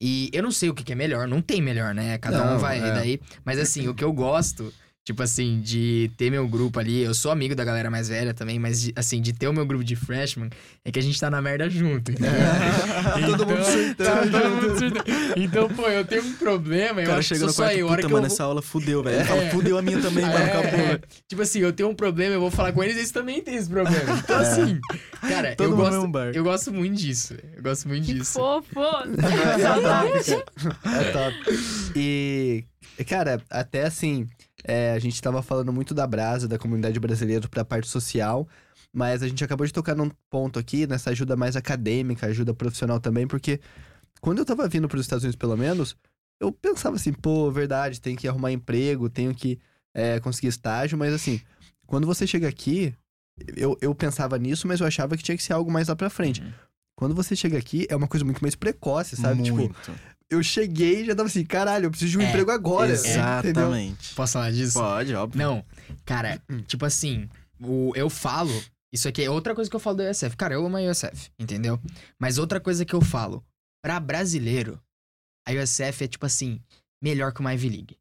E eu não sei o que, que é melhor, não tem melhor, né? Cada Não, um vai é. daí. Mas assim, o que eu gosto, tipo assim, de ter meu grupo ali, eu sou amigo da galera mais velha também, mas de- assim, de ter o meu grupo de freshman, é que a gente tá na merda junto, entendeu? <laughs> Todo mundo surtando. Todo mundo surtando. Então, pô, eu tenho um problema, eu cara acho que sou no só quarto, eu. Puta, que mano, eu vou... essa aula fudeu, velho. É. fala, fudeu a minha também, mano, É, acabou. é. Tipo assim, eu tenho um problema, eu vou falar com eles, eles também têm esse problema. Então, É. assim, cara, Todo eu mundo no gosto, mesmo barco. eu gosto muito disso. Eu gosto muito Que disso. fofo! É top. E, cara, até assim, é, a gente tava falando muito da Brasa, da comunidade brasileira pra parte social, mas a gente acabou de tocar num ponto aqui, nessa ajuda mais acadêmica, ajuda profissional também, porque quando eu tava vindo pros Estados Unidos, pelo menos, eu pensava assim, pô, verdade, tem que arrumar emprego, tenho que é, conseguir estágio, mas assim, quando você chega aqui, eu, eu pensava nisso, mas eu achava que tinha que ser algo mais lá pra frente. Uhum. Quando você chega aqui, é uma coisa muito mais precoce, sabe? Tipo, Muito. Eu cheguei e já tava assim, caralho, eu preciso de um É, emprego agora. Entendeu? Exatamente. Posso falar disso? Pode, óbvio. Não, cara, tipo assim, o, eu falo. Isso aqui é outra coisa que eu falo da USF. Cara, eu amo a USF, entendeu? Mas outra coisa que eu falo, pra brasileiro, a USF é tipo assim, melhor que uma Ivy League.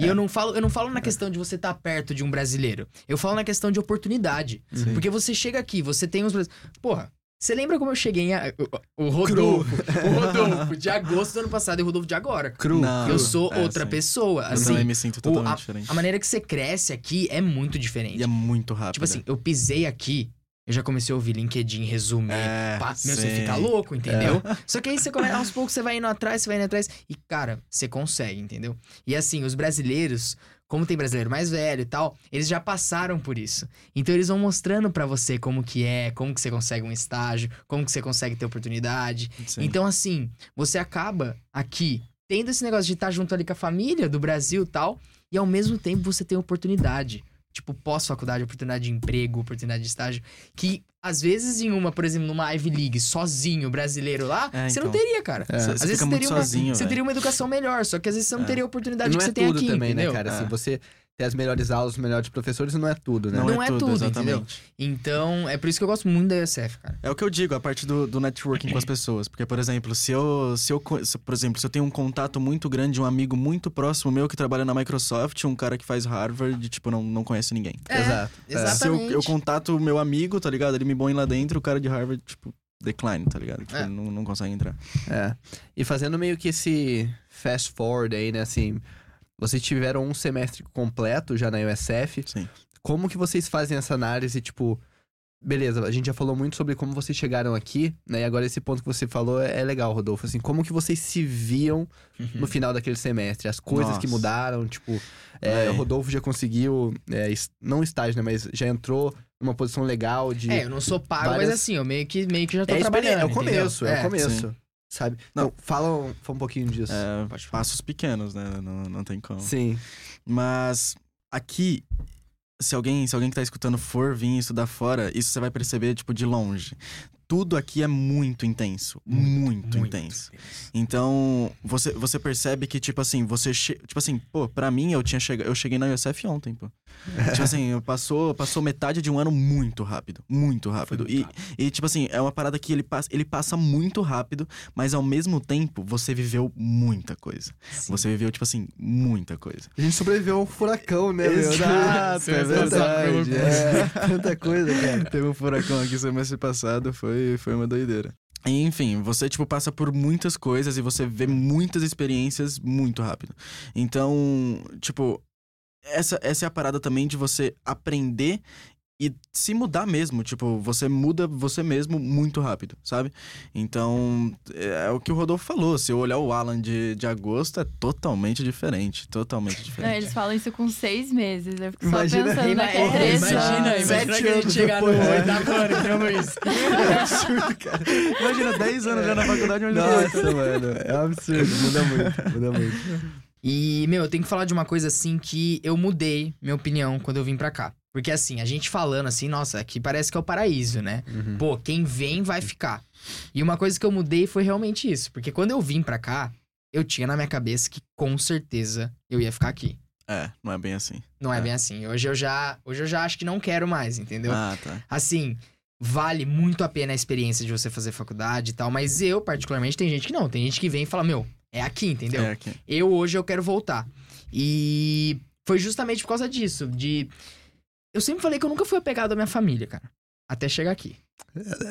E É. eu não falo, eu não falo na questão de você estar perto de um brasileiro. Eu falo na questão de oportunidade. Sim. Porque você chega aqui, você tem uns. Porra, você lembra como eu cheguei em. a- O, o Rodolfo. O Rodolfo <laughs> de agosto do ano passado e o Rodolfo de agora. Cru. Não. Eu sou É, outra sim. pessoa. Eu Assim, também me sinto totalmente a- diferente. a maneira que você cresce aqui é muito diferente. E é muito rápido. Tipo assim, eu pisei aqui, eu já comecei a ouvir LinkedIn, resumo. é, Pá, meu, você fica louco, entendeu? <laughs> Só que aí você começa, aos poucos você vai indo atrás, você vai indo atrás. E, cara, você consegue, entendeu? E assim, os brasileiros, como tem brasileiro mais velho e tal, eles já passaram por isso. Então eles vão mostrando pra você como que é, como que você consegue um estágio, como que você consegue ter oportunidade. Sim. Então, assim, você acaba aqui tendo esse negócio de estar junto ali com a família do Brasil e tal, e ao mesmo tempo você tem oportunidade. Tipo, pós-faculdade, oportunidade de emprego, oportunidade de estágio. Que, às vezes, em uma, por exemplo, numa Ivy League, sozinho, brasileiro lá, É, você não então. teria, cara. É. Às vezes você teria, uma, sozinho, você velho. teria uma educação melhor, só que às vezes você não É. teria a oportunidade Não que é você tem aqui, também, entendeu? né, cara? Assim, É. você ter as melhores aulas, os melhores professores não é tudo, né? Não, Não é, é tudo, tudo, exatamente. Então, é por isso que eu gosto muito da USF, cara. É o que eu digo, a parte do, do networking com as pessoas. Porque, por exemplo, se eu, se eu, se- por exemplo, se eu tenho um contato muito grande, um amigo muito próximo meu que trabalha na Microsoft, um cara que faz Harvard, tipo, não, não conhece ninguém. É, Exato. É. exatamente. Se eu, eu contato o meu amigo, tá ligado? Ele me põe lá dentro, o cara de Harvard, tipo, decline, tá ligado? Tipo, É. não, não consegue entrar. É. E fazendo meio que esse fast forward aí, né? Assim, vocês tiveram um semestre completo já na USF. Sim. Como que vocês fazem essa análise, tipo... Beleza, a gente já falou muito sobre como vocês chegaram aqui, né? E agora esse ponto que você falou é é legal, Rodolfo. Assim, como que vocês se viam no final daquele semestre? As coisas que Nossa. mudaram, tipo... é, É. o Rodolfo já conseguiu, é, não estágio, né? Mas já entrou numa posição legal de... É, eu não sou pago, várias- mas assim, eu meio que, meio que já tô é, trabalhando. é o começo, é, o entendeu? começo, sabe? Não. Então, fala, um- fala um pouquinho disso. É, passos pequenos, né? Não, não tem como. Sim. Mas aqui, se alguém, se alguém que tá escutando for vir estudar fora, isso você vai perceber, tipo, de longe. Tudo aqui é muito intenso. Muito, intenso. Então, você, você percebe que, tipo assim, você. Tipo assim, pô, pra mim, eu tinha chegado. Eu cheguei na USF ontem, pô. <laughs> tipo assim, passou, passou metade de um ano muito rápido. Muito rápido. muito E, rápido. e, tipo assim, é uma parada que ele passa, ele passa muito rápido, mas ao mesmo tempo, você viveu muita coisa. Sim. Você viveu, tipo assim, muita coisa. A gente sobreviveu a um furacão, né? Exato, é verdade. É, tanta coisa, cara. Teve um furacão aqui semestre passado, foi, foi uma doideira. Enfim, você, tipo, passa por muitas coisas e você vê muitas experiências muito rápido. Então, tipo, essa, essa é a parada também de você aprender e se mudar mesmo. Tipo, você muda você mesmo muito rápido, sabe? Então, é, é o que o Rodolfo falou. Se eu olhar o Alan de, de agosto, é totalmente diferente. Totalmente Não, diferente. eles falam isso com seis meses. Eu fico Imagina- só pensando naquele é, trecho. imagina, Sete imagina que a anos gente chegar no oitavo ano entendendo isso. É absurdo, cara. Imagina, 10 anos já na faculdade, Nossa, mano. É um absurdo. Muda muito. Muda muito. E, meu, eu tenho que falar de uma coisa assim que eu mudei minha opinião quando eu vim pra cá. Porque assim, a gente falando assim, nossa, aqui parece que é o paraíso, né? Pô, quem vem vai ficar. E uma coisa que eu mudei foi realmente isso. Porque quando eu vim pra cá, eu tinha na minha cabeça que com certeza eu ia ficar aqui. É, não é bem assim. Não é, É. bem assim. Hoje eu já, hoje eu já acho que não quero mais, entendeu? Ah, tá. Assim, vale muito a pena a experiência de você fazer faculdade e tal, mas eu particularmente tem gente que não, tem gente que vem e fala, meu, é aqui, entendeu? É aqui. Eu hoje eu quero voltar. E foi justamente por causa disso, de eu sempre falei que eu nunca fui apegado à minha família, cara. Até chegar aqui.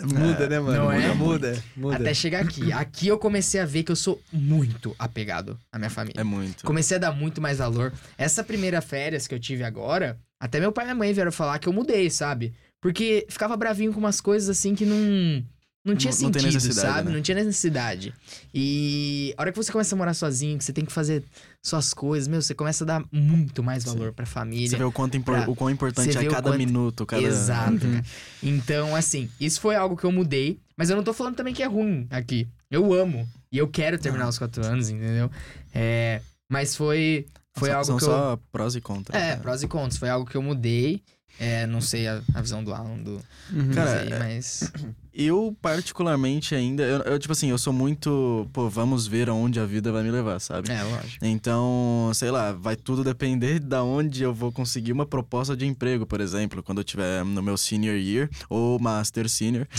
Muda, né, mano? Não muda, é? muda, muda. Até chegar aqui. Aqui eu comecei a ver que eu sou muito apegado à minha família. É muito. Comecei a dar muito mais valor. Essa primeira férias que eu tive agora, até meu pai e minha mãe vieram falar que eu mudei, sabe? Porque ficava bravinho com umas coisas assim que não. Não tinha Não- não sentido, necessidade, sabe? né? Não tinha necessidade. E a hora que você começa a morar sozinho, que você tem que fazer suas coisas, meu, você começa a dar muito mais valor pra família. Você vê o, quanto impor- Pra- o quão importante é cada quanto- minuto, cada... Exato, Uhum. cara. Então, assim, isso foi algo que eu mudei, mas eu não tô falando também que é ruim aqui. Eu amo. E eu quero terminar Ah. os quatro anos, entendeu? É, mas foi, foi São- algo são que eu. só prós e contras. É, né? prós e contras. Foi algo que eu mudei. É, não sei a, a visão do Alan, do. Uhum. Cara, não sei, é- mas. <clears throat> Eu, particularmente, ainda... Eu, eu, tipo assim, eu sou muito... Pô, vamos ver aonde a vida vai me levar, sabe? É, lógico. Então, sei lá, vai tudo depender <laughs> da onde eu vou conseguir uma proposta de emprego, por exemplo, quando eu tiver no meu senior year ou master senior. <laughs>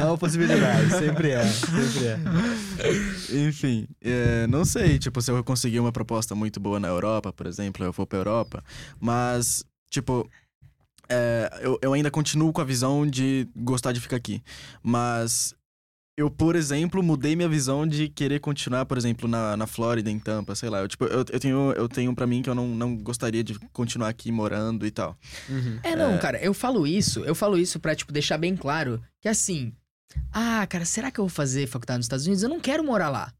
É uma possibilidade, sempre é, sempre é. <laughs> Enfim, é, não sei, tipo, se eu conseguir uma proposta muito boa na Europa, por exemplo, eu vou pra Europa. Mas, tipo, é, eu, eu ainda continuo com a visão de gostar de ficar aqui. Mas eu, por exemplo, mudei minha visão de querer continuar, por exemplo, na, na Flórida, em Tampa, sei lá. Eu, tipo, eu, eu tenho, eu tenho para mim que eu não, não gostaria de continuar aqui morando e tal. Uhum. É, não, cara, eu falo isso, eu falo isso pra, tipo, deixar bem claro que assim. Ah, cara, será que eu vou fazer faculdade nos Estados Unidos? Eu não quero morar lá.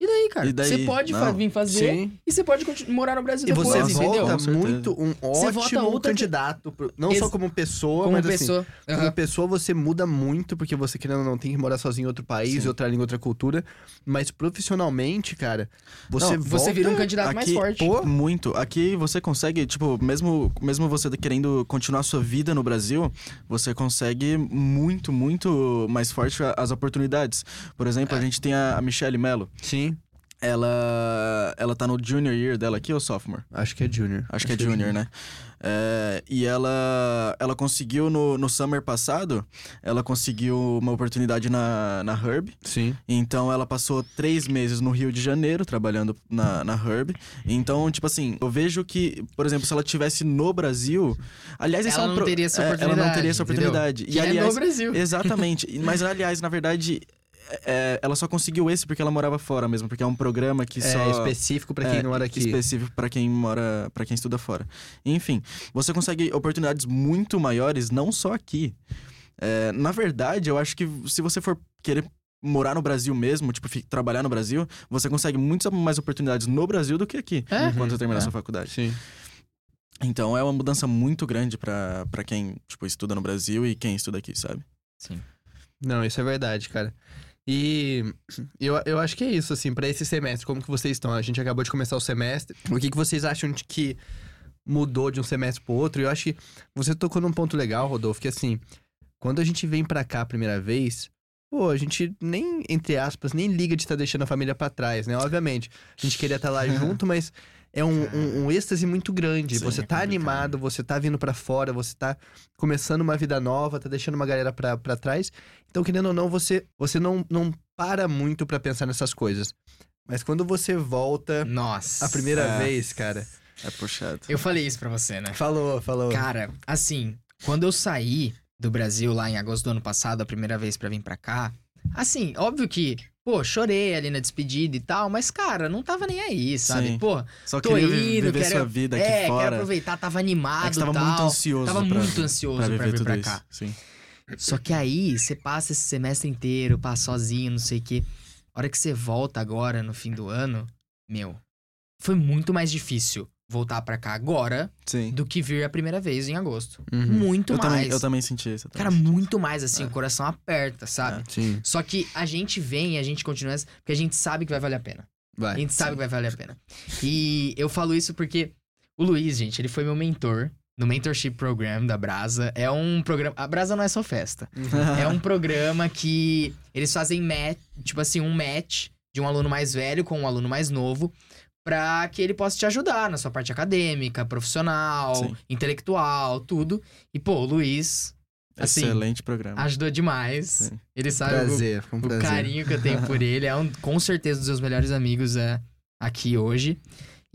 E daí, cara? E daí? Você pode fa- Não. vir fazer Sim. e você pode continu- morar no Brasil E depois, você entendeu? Com certeza. muito um Você ótimo outra- candidato, pro- não Ex- só como pessoa, Como mas assim, pessoa. como Aham. pessoa você muda muito, porque você querendo ou não tem que morar sozinho em outro país, Sim. outra língua, outra cultura, mas profissionalmente, cara, você Não, volta... Você vira um candidato mais Aqui, forte. pô, Muito. Aqui você consegue, tipo, mesmo, mesmo você querendo continuar sua vida no Brasil, você consegue muito, muito mais forte a- as oportunidades. Por exemplo, É. a gente tem a, a Michelle Mello. Sim, Ela, ela tá no junior year dela aqui ou sophomore? acho que é junior. Acho, que é junior, né? É, e ela, ela conseguiu no, no summer passado, ela conseguiu uma oportunidade na, na Herb. Sim. Então ela passou três meses no Rio de Janeiro trabalhando na, na Herb. Então, tipo assim, eu vejo que, por exemplo, se ela tivesse no Brasil. Aliás, esse Ela é um não pro- teria essa é, Ela não oportunidade, teria essa entendeu? oportunidade. Que E é aliás, no Brasil. Exatamente. Mas, aliás, na verdade, é, ela só conseguiu esse porque ela morava fora mesmo, porque é um programa que É só. específico pra quem é, não mora aqui. Específico pra quem mora, para quem estuda fora. Enfim, você consegue oportunidades muito maiores, não só aqui. É, na verdade, eu acho que se você for querer morar no Brasil mesmo, tipo, trabalhar no Brasil, você consegue muitas mais oportunidades no Brasil do que aqui, É. quando você terminar É. sua faculdade. Sim. Então é uma mudança muito grande pra pra quem, tipo, estuda no Brasil e quem estuda aqui, sabe? Sim. Não, isso é verdade, cara. E eu, eu acho que é isso, assim, pra esse semestre. Como que vocês estão? A gente acabou de começar o semestre. O que, que vocês acham de que mudou de um semestre pro outro? Eu acho que você tocou num ponto legal, Rodolfo, que assim, quando a gente vem pra cá a primeira vez, pô, a gente nem, entre aspas, nem liga de estar deixando a família pra trás, né? Obviamente, a gente queria estar lá <laughs> junto, mas é um, um, um êxtase muito grande. Sim, você é tá complicado. animado, você tá vindo pra fora, você tá começando uma vida nova, tá deixando uma galera pra, pra trás. Então, querendo ou não, você, você não, não para muito pra pensar nessas coisas. Mas quando você volta Nossa. a primeira É. vez, cara. É puxado. Eu falei isso pra você, né? Falou, falou. Cara, assim, quando eu saí do Brasil lá em agosto do ano passado, a primeira vez pra vir pra cá, assim, óbvio que, pô, chorei ali na despedida e tal, mas, cara, não tava nem aí, sabe? Sim. Pô, Só tô queria indo, vi- viver quero- sua vida aqui é, quero fora. aproveitar, tava animado É que tava tal. muito ansioso. Tava pra- muito ansioso pra, viver vir pra isso. cá. Sim. Só que aí, você passa esse semestre inteiro, passa sozinho, não sei o quê. A hora que você volta agora, no fim do ano, meu, foi muito mais difícil voltar pra cá agora Sim. do que vir a primeira vez em agosto. Uhum. Muito Eu mais. também, eu também senti isso. também Cara, senti. muito mais assim, É. o coração aperta, sabe? Sim, Só que a gente vem e a gente continua porque a gente sabe que vai valer a pena. A vai. gente sabe que vai valer a pena. E eu falo isso porque o Luiz, gente, ele foi meu mentor no Mentorship Program da Brasa. É um programa. A Brasa não é só festa. <laughs> É um programa que eles fazem match, tipo assim, um match de um aluno mais velho com um aluno mais novo. Pra que ele possa te ajudar na sua parte acadêmica, profissional, Sim. intelectual, tudo. E, pô, o Luiz assim, Excelente programa. ajudou demais. Sim. Ele sabe o, Prazer, foi um o carinho que eu tenho por ele. É um, com certeza, dos meus melhores amigos é, aqui hoje.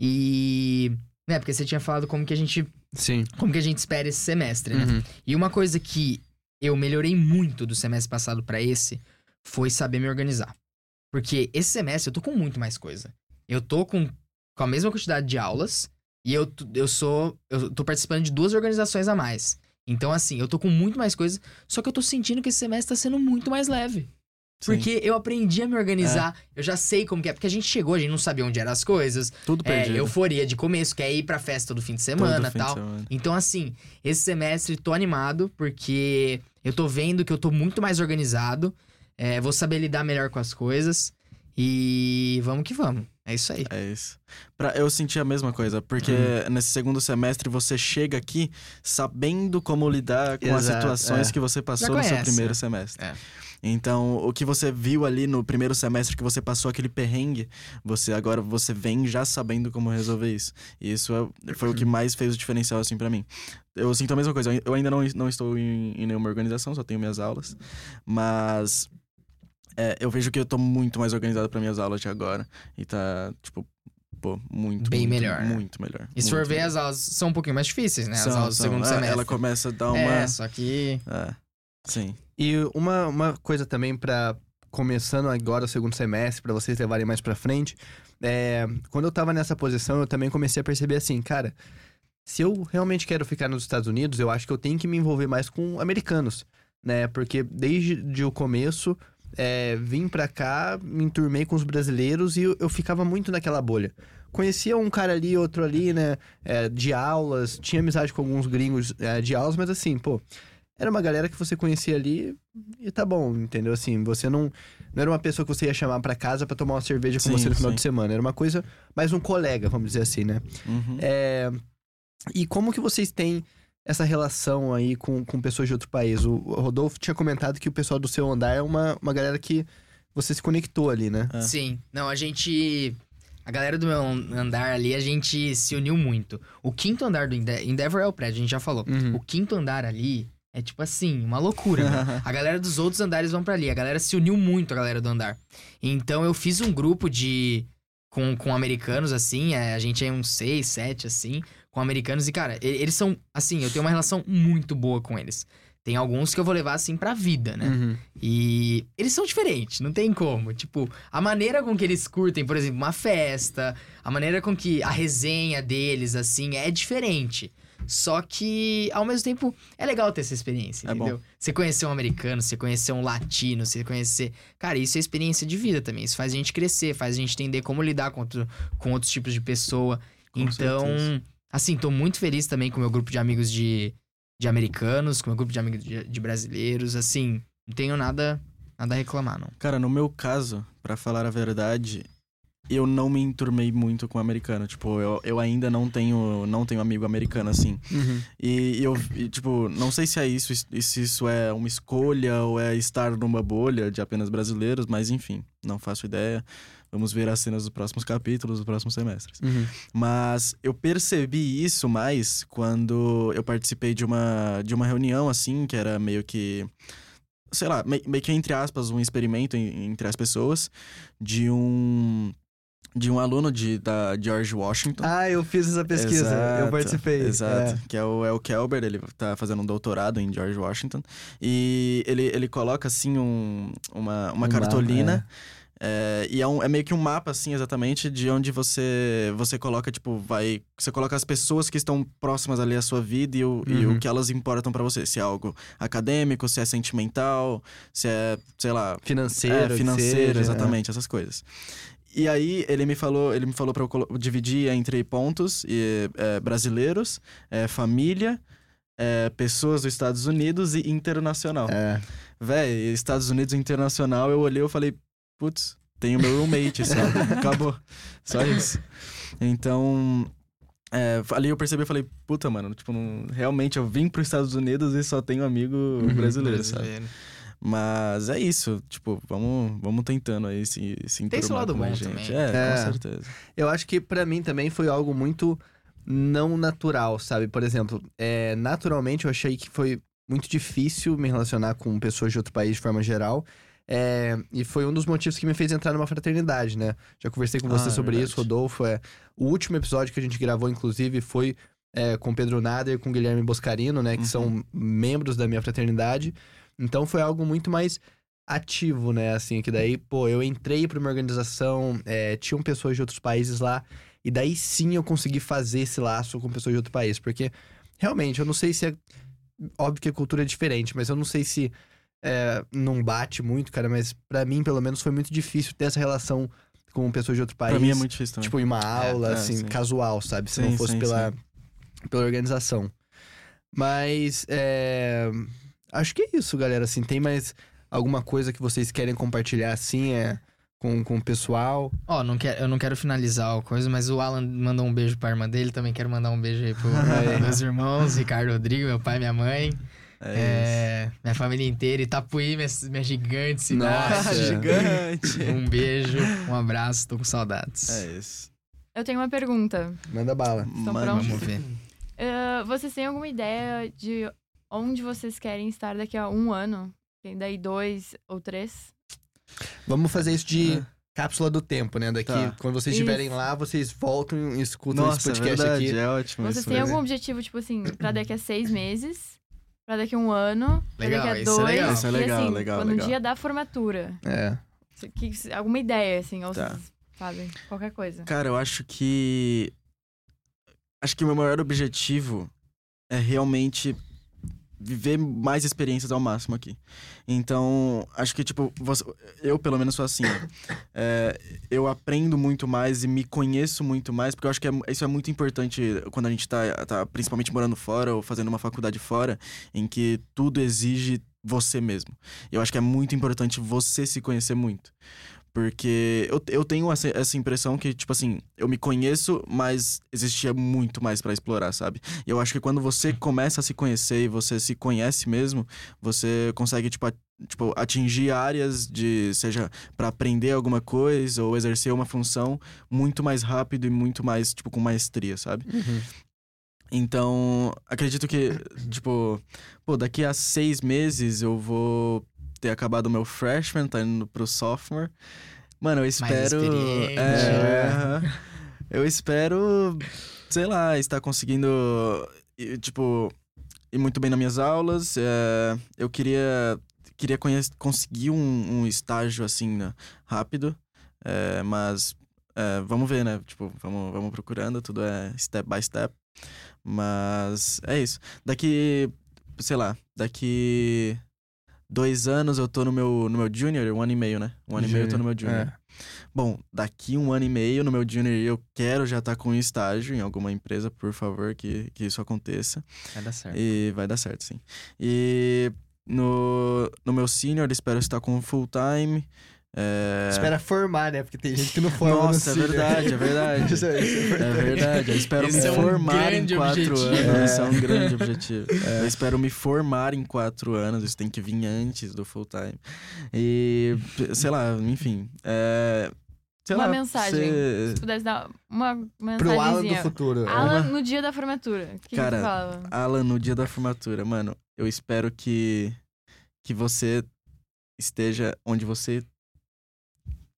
E. Né, porque você tinha falado como que a gente. Sim. Como que a gente espera esse semestre, né? Uhum. E uma coisa que eu melhorei muito do semestre passado pra esse foi saber me organizar. Porque esse semestre eu tô com muito mais coisa. Eu tô com, com a mesma quantidade de aulas e eu, eu sou. Eu tô participando de duas organizações a mais. Então, assim, eu tô com muito mais coisas, só que eu tô sentindo que esse semestre tá sendo muito mais leve. Sim. Porque eu aprendi a me organizar, eu já sei como que é. Porque a gente chegou, a gente não sabia onde eram as coisas. Tudo É, perdido. euforia de começo, quer ir pra festa do fim de semana e tal. semana. Então, assim, esse semestre tô animado porque eu tô vendo que eu tô muito mais organizado. é, vou saber lidar melhor com as coisas. E vamos que vamos. É isso aí. É isso. Pra, eu senti a mesma coisa, porque Uhum. nesse segundo semestre você chega aqui sabendo como lidar com as Exato, situações é. que você passou no seu primeiro é. semestre. É. Então, o que você viu ali no primeiro semestre que você passou aquele perrengue, você agora você vem já sabendo como resolver isso. E isso é- foi o que mais fez o diferencial assim pra mim. Eu sinto a mesma coisa. Eu ainda não, não estou em, em nenhuma organização, só tenho minhas aulas, mas é, eu vejo que eu tô muito mais organizado para minhas aulas de agora e tá tipo Pô, muito, Bem muito, melhor? Muito melhor. E se for ver, as aulas são um pouquinho mais difíceis, né? As São, aulas do são. segundo É, semestre. Ela começa a dar uma. É, só que. É, sim. E uma, uma coisa também pra começando agora o segundo semestre, pra vocês levarem mais pra frente, é, quando eu tava nessa posição, eu também comecei a perceber assim, cara, se eu realmente quero ficar nos Estados Unidos, eu acho que eu tenho que me envolver mais com americanos, né? Porque desde de o começo, é, vim pra cá, me enturmei com os brasileiros e eu, eu ficava muito naquela bolha. Conhecia um cara ali, outro ali, né? é, de aulas, tinha amizade com alguns gringos é, de aulas, mas assim, pô, era uma galera que você conhecia ali e tá bom, entendeu? Assim, você não, não era uma pessoa que você ia chamar pra casa pra tomar uma cerveja com Sim, você no final sim. de semana. Era uma coisa, mais um colega, vamos dizer assim, né? Uhum. É, e como que vocês têm essa relação aí com, com pessoas de outro país? O, Rodolfo tinha comentado que o pessoal do seu andar é uma, uma galera que você se conectou ali, né? É. Sim. Não, a gente. A galera do meu andar ali, a gente se uniu muito. O quinto andar do Ende- Endeavor é o prédio, a gente já falou. Uhum. O quinto andar ali é tipo assim, uma loucura. meu. <laughs> a galera dos outros andares vão pra ali. A galera se uniu muito, a galera do andar. Então eu fiz um grupo de. Com, com americanos, assim. é, a gente é uns seis, sete, assim. Com americanos. E, cara, eles são. Assim, eu tenho uma relação muito boa com eles. Tem alguns que eu vou levar, assim, pra vida, né? Uhum. E eles são diferentes, não tem como. Tipo, a maneira com que eles curtem, por exemplo, uma festa, a maneira com que a resenha deles, assim, é diferente. Só que, ao mesmo tempo, é legal ter essa experiência, É bom. entendeu? Você conhecer um americano, você conhecer um latino, você conhecer. Cara, isso é experiência de vida também. Isso faz a gente crescer, faz a gente entender como lidar com, outro- com outros tipos de pessoa. Com então, certeza. Assim, tô muito feliz também com o meu grupo de amigos de, de americanos, com o meu grupo de amigos de, de brasileiros. Assim, não tenho nada, nada a reclamar, não. Cara, no meu caso, pra falar a verdade, eu não me enturmei muito com o americano. Tipo, eu, eu ainda não tenho, não tenho amigo americano, assim. Uhum. E eu, e, tipo, não sei se é isso, se isso é uma escolha ou é estar numa bolha de apenas brasileiros, mas enfim, não faço ideia. Vamos ver as cenas dos próximos capítulos, dos próximos semestres. Uhum. Mas eu percebi isso mais quando eu participei de uma, de uma reunião, assim, que era meio que. Sei lá, me- meio que entre aspas, um experimento en- entre as pessoas de um. De um aluno de, da George Washington. Ah, eu fiz essa pesquisa. eu Exato, participei. Exato. É. Que é o El Kelber, ele tá fazendo um doutorado em George Washington. E ele, ele coloca, assim, um, uma, uma Um cartolina. é, e é, um- é meio que um mapa, assim, exatamente, de onde você você coloca, tipo, vai... Você coloca as pessoas que estão próximas ali à sua vida e o, e Uhum. o que elas importam pra você. Se é algo acadêmico, se é sentimental, se é, sei lá, Financeiro, é, financeiro, seja, exatamente, essas coisas. E aí ele me falou, ele me falou para eu dividir entre pontos e, é, brasileiros, é, família, é, pessoas dos Estados Unidos e internacional. É. Véi, Estados Unidos e internacional, eu olhei e falei, putz, tenho meu roommate, só. <laughs> Acabou. Só isso. Então, é, ali eu percebi e falei, puta, mano, tipo, não- realmente eu vim pros Estados Unidos e só tenho amigo Uhum, brasileiro, sabe? Mas é isso, tipo, vamos, vamos tentando aí se, se Tem esse lado bom gente. também. É, É. com certeza. Eu acho que pra mim também foi algo muito não natural, sabe? Por exemplo, é, naturalmente eu achei que foi muito difícil me relacionar com pessoas de outro país de forma geral. É, e foi um dos motivos que me fez entrar numa fraternidade, né? Já conversei com você Ah, é sobre verdade. isso, Rodolfo. É, o último episódio que a gente gravou, inclusive, foi é, com Pedro Nader e com Guilherme Boscarino, né? Que Uhum. são membros da minha fraternidade. Então foi algo muito mais ativo, né? Assim, que daí, pô, eu entrei pra uma organização, é, tinham pessoas de outros países lá, e daí sim eu consegui fazer esse laço com pessoas de outro país. Porque, realmente, eu não sei se é. Óbvio que a cultura é diferente, mas eu não sei se é, não bate muito, cara. Mas pra mim, pelo menos, foi muito difícil ter essa relação com pessoas de outro país. Pra mim é muito difícil também. Tipo, em uma aula, é, assim, sim. casual, sabe? Se Sim, não fosse sim, pela, pela organização. Mas, é... Acho que é isso, galera. Assim, tem mais alguma coisa que vocês querem compartilhar, assim, é... Com, com o pessoal? Ó, não quero, eu não quero finalizar a coisa, mas o Alan mandou um beijo pra irmã dele, também quero mandar um beijo aí pro <laughs> Aí. meus irmãos, Ricardo Rodrigo, meu pai e minha mãe, é isso. é, minha família inteira, Itapuí, minha, minha gigante cidade. Nossa. <laughs> Gigante! Um beijo, um abraço, tô com saudades. é isso. Eu tenho uma pergunta. Manda bala. Estão prontos? Vamos ver. Ah, vocês têm alguma ideia de onde vocês querem estar daqui a um ano? Tem daí dois ou três? Vamos fazer isso de cápsula do tempo, né? Daqui, Tá. quando vocês estiverem lá, vocês voltam e escutam Nossa, esse é podcast verdade, aqui. é ótimo Vocês isso. têm algum objetivo, tipo assim, pra daqui a seis meses? Pra daqui a um ano? Legal, pra daqui a isso é dois? legal. Isso é legal, assim, legal, quando legal. no dia da formatura. É. Que- alguma ideia, assim, ou Tá. vocês sabem? Qualquer coisa. Cara, eu acho que. Acho que o meu maior objetivo é realmente viver mais experiências ao máximo aqui. Então, acho que, tipo, você- eu pelo menos sou assim. <coughs> É, eu aprendo muito mais e me conheço muito mais, porque eu acho que é- isso é muito importante quando a gente tá, tá principalmente morando fora ou fazendo uma faculdade fora, em que tudo exige você mesmo. Eu acho que é muito importante você se conhecer muito. Porque eu, eu tenho essa, essa impressão que, tipo assim, eu me conheço, mas existia muito mais pra explorar, sabe? E eu acho que quando você começa a se conhecer e você se conhece mesmo, você consegue, tipo, a- tipo, atingir áreas de, seja para aprender alguma coisa ou exercer uma função muito mais rápido e muito mais, tipo, com maestria, sabe? Uhum. Então, acredito que, tipo, pô, daqui a seis meses eu vou ter acabado o meu freshman, tá indo pro sophomore. Mano, eu espero. É, aham. eu espero, sei lá, estar conseguindo, tipo, ir muito bem nas minhas aulas. é, eu queria, queria conseguir um, um estágio assim, né, rápido, é, mas é, vamos ver, né? Tipo, vamos, vamos procurando, tudo é step by step. Mas é isso. Daqui, sei lá, daqui dois anos eu tô no meu, no meu junior, um ano e meio, né? Um ano e meio eu tô no meu junior. É. Bom, daqui um ano e meio no meu junior eu quero já estar com um estágio em alguma empresa, por favor, que, que isso aconteça. Vai dar certo. E vai dar certo, sim. E no, no meu senior espero estar com full time. É... Espera formar, né? Porque tem gente que não forma no Nossa, é verdade, é verdade. <laughs> Isso é- isso é É importante. verdade, eu espero Esse me é um formar em quatro objetivo. anos. É. Isso é um grande objetivo. <laughs> Eu espero me formar em quatro anos, isso tem que vir antes do full time. E, sei lá, enfim. É, sei Uma lá, mensagem. ser- Se pudesse dar uma Pro Alan do futuro. Alan no dia da formatura. O que Cara, você falava? Alan, no dia da formatura, mano, eu espero que, que você esteja onde você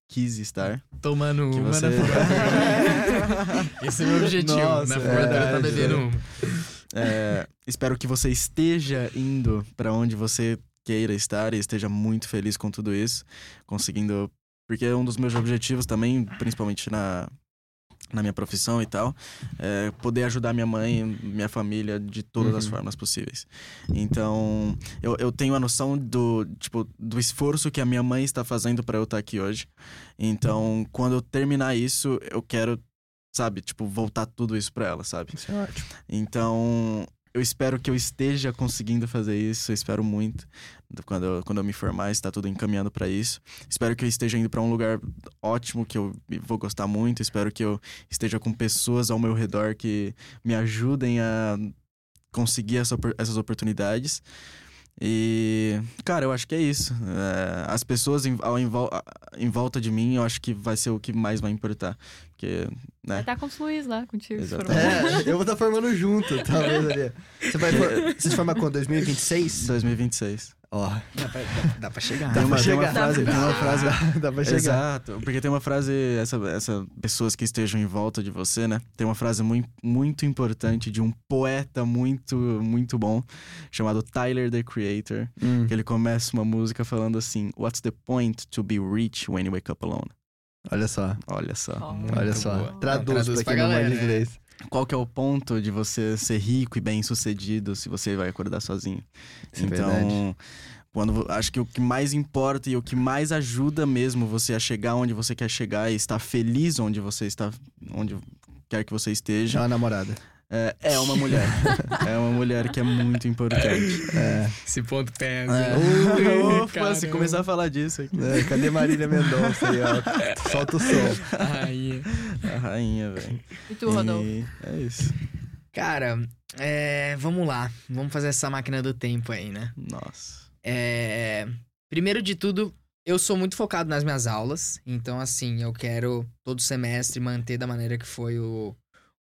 quis estar. Tomando Que uma você... <laughs> Esse é o meu objetivo. Nossa, na formatura tá verdade, bebendo é. uma. É, espero que você esteja indo pra onde você queira estar e esteja muito feliz com tudo isso, conseguindo. Porque é um dos meus objetivos também, principalmente na, na minha profissão e tal, é poder ajudar minha mãe, minha família de todas as Uhum. formas possíveis. Então, eu, eu tenho a noção do, tipo, do esforço que a minha mãe está fazendo pra eu estar aqui hoje. Então, quando eu terminar isso, eu quero, sabe, tipo, voltar tudo isso pra ela, sabe? Isso é ótimo. Então, eu espero que eu esteja conseguindo fazer isso. Eu espero muito. Quando eu, quando eu me formar, está tudo encaminhando para isso. Espero que eu esteja indo para um lugar ótimo, que eu vou gostar muito. Espero que eu esteja com pessoas ao meu redor que me ajudem a conseguir essa essas oportunidades. E, cara, eu acho que é isso. É, as pessoas em, ao, em, vol- em volta de mim, eu acho que vai ser o que mais vai importar. Porque, Vai né? estar com os Luiz lá contigo. É, eu vou estar formando junto, talvez ali. Você vai for... <laughs> Você se forma quando? 2026? 2026. Ó, Dá pra, dá, dá pra chegar. Tem uma, pra tem uma chegar. frase, tem uma frase. dá pra chegar. Exato, porque tem uma frase, essa, essa pessoas que estejam em volta de você, né? Tem uma frase muito, muito importante de um poeta muito, muito bom, chamado Tyler the Creator, Hum, que ele começa uma música falando assim: What's the point to be rich when you wake up alone? olha só, Olha só. Muito olha só. boa. Traduz, Traduz pra pra quem não manja né? inglês. Qual que é o ponto de você ser rico e bem sucedido se você vai acordar sozinho? Isso é então, verdade. quando acho que o que mais importa e o que mais ajuda mesmo você a chegar onde você quer chegar e estar feliz onde você está, onde quer que você É esteja, uma namorada. É, é uma mulher. é uma mulher que é muito importante. <laughs> É. Esse ponto pesa. Uh, Opa, se começar a falar disso aqui. É, cadê Marília Mendonça aí, ó? Solta o som. Aí. A rainha, velho. E tu, Rodolfo? E é isso. Cara, é, vamos lá. Vamos fazer essa máquina do tempo aí, né? Nossa. É, primeiro de tudo, eu sou muito focado nas minhas aulas. Então, assim, eu quero todo semestre manter da maneira que foi o,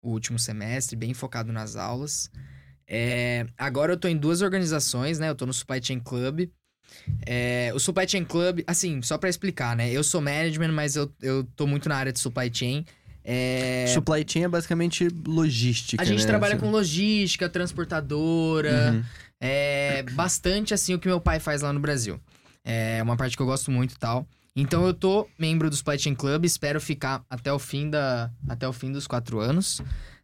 o último semestre, bem focado nas aulas. É, agora eu tô em duas organizações, né? Eu tô no Supply Chain Club. É, o Supply Chain Club, assim, só pra explicar, né? Eu sou management, mas eu, eu tô muito na área de supply chain. É, Supply chain é basicamente logística, a gente né? trabalha Assim. com logística, transportadora, Uhum. é bastante assim o que meu pai faz lá no Brasil. É uma parte que eu gosto muito e tal. Então eu tô membro do Chain Club, espero ficar até o fim, da, até o fim dos quatro anos.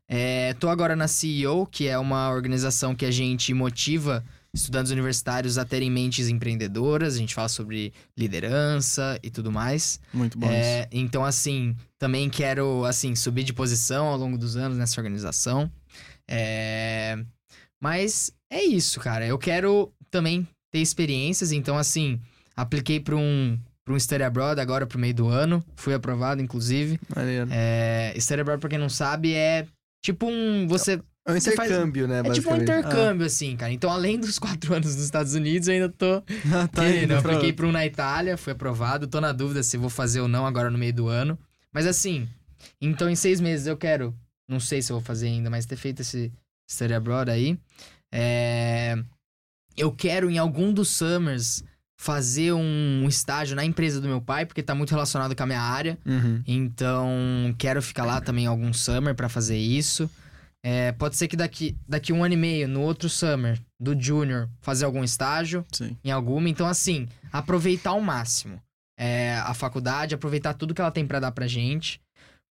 É, tô agora na CEO, que é uma organização que a gente motiva estudantes universitários a terem mentes empreendedoras. A gente fala sobre liderança e tudo mais. Muito bom. É, então, assim, também quero, assim, subir de posição ao longo dos anos nessa organização. É, Mas é isso, cara. Eu quero também ter experiências. Então, assim, apliquei para um, pra um Study Abroad agora pro meio do ano. Fui aprovado, inclusive. Maneiro. É... Study Abroad, pra quem não sabe, é tipo um... Você É um Você faz- intercâmbio, né? É tipo um intercâmbio, assim, cara. Então, além dos <laughs> quatro anos nos Estados Unidos, eu ainda tô <laughs> tá querendo. Eu apliquei pra um na Itália, foi aprovado. Tô na dúvida se vou fazer ou não agora no meio do ano. Mas assim, então em seis meses eu quero, não sei se eu vou fazer ainda, mas ter feito esse study abroad aí. É, Eu quero em algum dos summers fazer um estágio na empresa do meu pai, porque tá muito relacionado com a minha área. Uhum. Então, quero ficar lá também algum summer pra fazer isso. É, pode ser que daqui, daqui um ano e meio, no outro summer do junior, fazer algum estágio Sim. em alguma. Então, assim, aproveitar ao máximo é, a faculdade, aproveitar tudo que ela tem pra dar pra gente.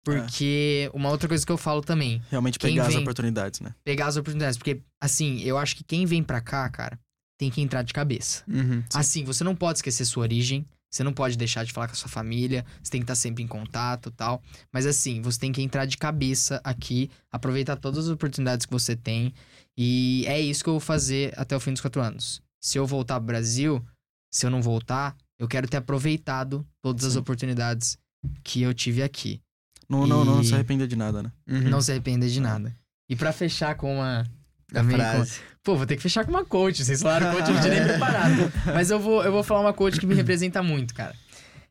Porque uma outra coisa que eu falo também, Realmente pegar as vem- oportunidades, né? pegar as oportunidades. Porque, assim, eu acho que quem vem pra cá, cara, tem que entrar de cabeça. Uhum. Assim, você não pode esquecer sua origem, você não pode deixar de falar com a sua família, você tem que estar sempre em contato tal. Mas assim, você tem que entrar de cabeça aqui, aproveitar todas as oportunidades que você tem. E é isso que eu vou fazer até o fim dos quatro anos. Se eu voltar pro Brasil, se eu não voltar, eu quero ter aproveitado todas as Sim. oportunidades que eu tive aqui. Não, não, não E- se arrepender de nada, né? Uhum. Não se arrepender de nada. E pra fechar com uma. A também com- frase. Pô, vou ter que fechar com uma coach. Vocês falaram coach, eu não tinha nem preparado. <laughs> Mas eu vou, eu vou falar uma coach que me representa muito, cara.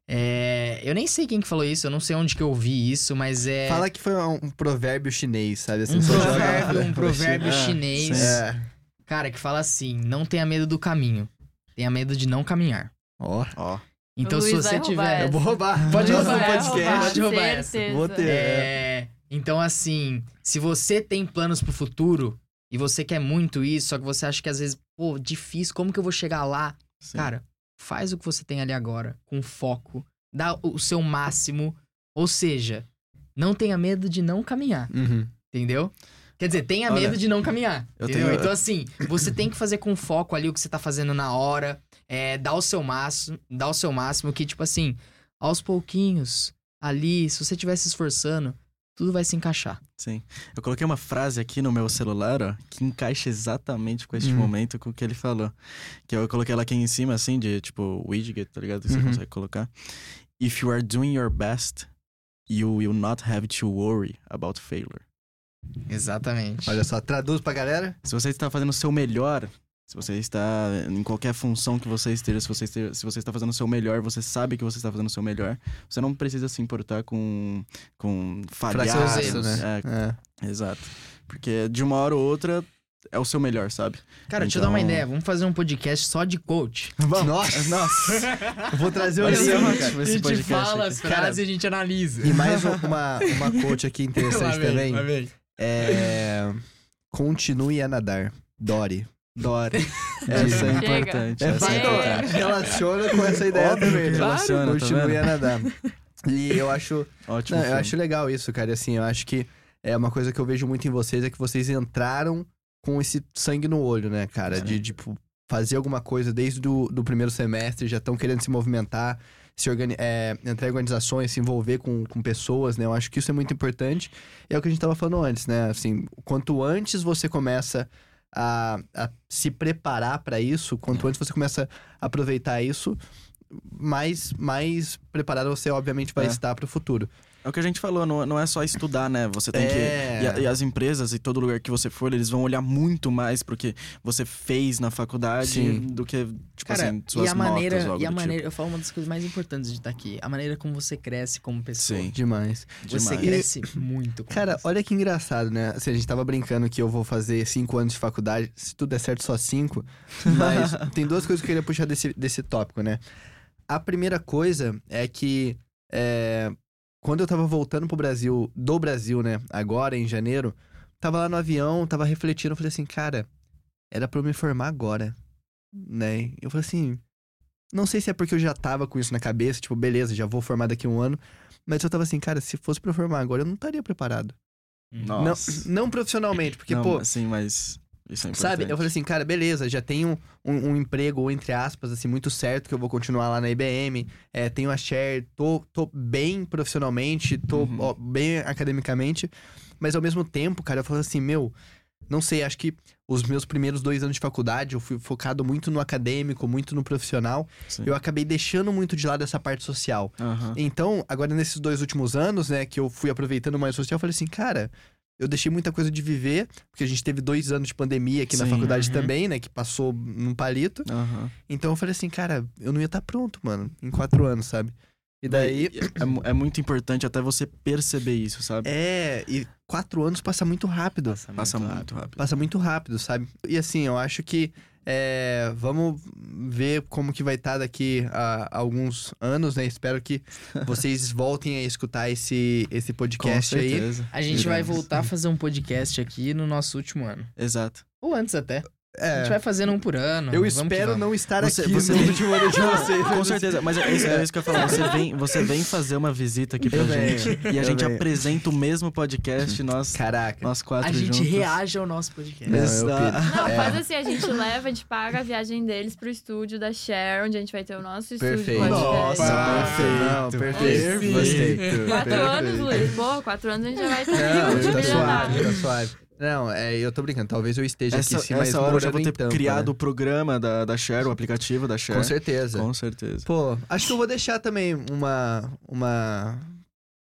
É, eu nem sei quem que falou isso, eu não sei onde que eu ouvi isso, mas é Fala que foi um, um provérbio chinês, sabe? Assim, um provérbio, um <laughs> provérbio É, chinês. É. cara, que fala assim: não tenha medo do caminho, tenha medo de não caminhar. Ó. Ó. Então, O se você tiver. Eu vou roubar. Pode Nossa, roubar, no é, podcast. roubar. Pode roubar essa. Vou ter. É, então, assim, se você tem planos pro futuro e você quer muito isso, só que você acha que às vezes, pô, difícil, como que eu vou chegar lá? Sim. Cara, faz o que você tem ali agora, com foco, dá o seu máximo. Ou seja, não tenha medo de não caminhar, Uhum. entendeu? Quer dizer, tenha Olha, medo de não caminhar. tenho- Então, assim, você tem que fazer com foco ali o que você tá fazendo na hora. É, dar o seu máximo, dar o seu máximo, que, tipo assim, aos pouquinhos, ali, se você estiver se esforçando, tudo vai se encaixar. Sim. Eu coloquei uma frase aqui no meu celular, ó, que encaixa exatamente com este Hum. momento com o que ele falou. Que eu coloquei ela aqui em cima, assim, de tipo widget, tá ligado? Que você Uhum. consegue colocar. If you are doing your best, you will not have to worry about failure. Exatamente. Olha só, traduz pra galera. Se você está fazendo o seu melhor, se você está em qualquer função que você esteja, se você, esteja, se você está fazendo o seu melhor, você sabe que você está fazendo o seu melhor, você não precisa se importar com, com falhar. Né? É. É, exato. Porque de uma hora ou outra é o seu melhor, sabe? Cara, deixa eu dar uma Então- ideia. Vamos fazer um podcast só de coach. Nossa, <laughs> nossa. Eu vou trazer o livro, cara. a gente podcast fala as frases e a gente analisa. E mais um- uma, uma coach aqui <laughs> interessante também. vem. É. Continue a nadar. Dore. Dore. Essa <laughs> é Chega. importante. É, vai, é importante. relaciona com essa ideia Óbvio também. que relaciona, tá Continue vendo? a nadar. E eu acho, <laughs> Ótimo. não, eu acho legal isso, cara. Assim, eu acho que é uma coisa que eu vejo muito em vocês é que vocês entraram com esse sangue no olho, né, cara? Sim. De, tipo, fazer alguma coisa desde do, do primeiro semestre, já estão querendo se movimentar, se organi é, entrar em organizações, se envolver com, com pessoas, né? Eu acho que isso é muito importante. E é o que a gente tava falando antes, né? Assim, quanto antes você começa a, a se preparar para isso, quanto antes você começa a aproveitar isso, mais, mais preparado você, obviamente, vai É. estar para o futuro. É o que a gente falou, não, não é só estudar, né? Você tem É. que. E, a- e as empresas e todo lugar que você for, eles vão olhar muito mais pro que você fez na faculdade Sim. do que, tipo Cara, assim, suas e a notas maneira, ou algo e a do maneira, eu falo uma das coisas mais importantes de estar aqui, a maneira como você cresce como pessoa. Sim. Demais. tipo. Você Demais. cresce muito. como Cara, pessoa. olha que engraçado, né? Assim, a gente tava brincando que eu vou fazer cinco anos de faculdade, se tudo der certo, só cinco. Mas <laughs> tem duas coisas que eu queria puxar desse, desse tópico, né? A primeira coisa é que é, quando eu tava voltando pro Brasil, do Brasil, né? Agora, em janeiro, tava lá no avião, tava refletindo, eu falei assim, cara, era pra eu me formar agora, né? Eu falei assim, não sei se é porque eu já tava com isso na cabeça, tipo, beleza, já vou formar daqui a um ano. Mas eu tava assim, cara, se fosse pra eu formar agora, eu não estaria preparado. Nossa. Não, não profissionalmente, porque, Não, pô, Sim, mas isso é importante. sabe? Eu falei assim, cara, beleza, já tenho um, um emprego, entre aspas, assim, muito certo, que eu vou continuar lá na IBM, é, tenho a share, tô, tô bem profissionalmente, tô Uhum. ó, bem academicamente, mas ao mesmo tempo, cara, eu falo assim, meu, não sei, acho que os meus primeiros dois anos de faculdade, eu fui focado muito no acadêmico, muito no profissional, Sim. eu acabei deixando muito de lado essa parte social. Aham. Então, agora nesses dois últimos anos, né, que eu fui aproveitando mais o social, eu falei assim, cara, eu deixei muita coisa de viver, porque a gente teve dois anos de pandemia aqui na Sim. faculdade Uhum. também, né? Que passou num palito. Aham. Então eu falei assim, cara, eu não ia estar pronto, mano, em quatro anos, sabe? E daí. É, mu- é muito importante até você perceber isso, sabe? É, e quatro anos passa muito rápido. Passa muito rápido. Passa muito rápido, sabe? E assim, eu acho que é, vamos ver como que vai estar daqui a alguns anos, né? Espero que <laughs> vocês voltem a escutar esse, esse Com podcast aí. certeza. A gente vai voltar a fazer um podcast aqui no nosso último ano. Exato. Ou antes até. A É, gente vai fazendo um por ano. eu espero não estar Você- aqui você no vem- último ano de <laughs> vocês. Com certeza, mas é isso, é isso que eu ia falar. Você <laughs> vem, você vem fazer uma visita aqui pra Eu venho, gente. E a eu gente venho. apresenta o mesmo podcast, nós, Caraca. nós quatro A gente juntos. reage ao nosso podcast. Não, piro. <laughs> Não, É. faz assim, a gente leva, a gente paga a viagem deles pro estúdio da Cher, onde a gente vai ter o nosso estúdio Perfeito. de podcast. Nossa, perfeito. Não, perfeito. Perfeito. Quatro Perfeito. anos, Luiz. Pô, quatro anos a gente já vai estar Não, tá suave, multimilionário. tá suave. Não, é, eu tô brincando. Talvez eu esteja Essa, aqui sim, mas essa hora eu já vou ter Tampa, criado né? o programa da, da Share, o aplicativo da Share. Com certeza. Com certeza. Pô, acho que eu vou deixar também uma. uma.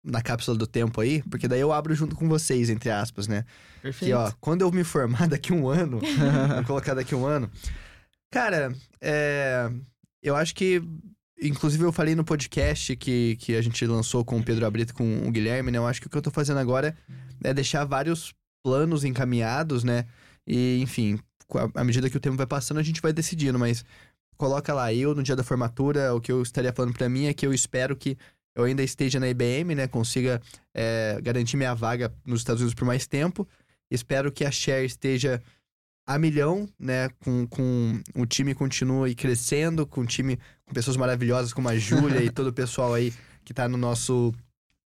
na cápsula do tempo aí, porque daí eu abro junto com vocês, entre aspas, né? Perfeito. Que, ó, quando eu me formar <laughs> daqui um ano, <laughs> vou colocar daqui um ano. Cara, é. Eu acho que. Inclusive, eu falei no podcast que, que a gente lançou com o Pedro Abrito e com o Guilherme, né? Eu acho que o que eu tô fazendo agora é deixar vários planos encaminhados, né? E, enfim, à medida que o tempo vai passando, a gente vai decidindo, mas coloca lá, eu no dia da formatura, o que eu estaria falando pra mim é que eu espero que eu ainda esteja na IBM, né? Consiga é, garantir minha vaga nos Estados Unidos por mais tempo. Espero que a Share esteja a milhão, né? Com, com o time continue crescendo, com o time com pessoas maravilhosas como a Júlia e todo o pessoal aí que tá no nosso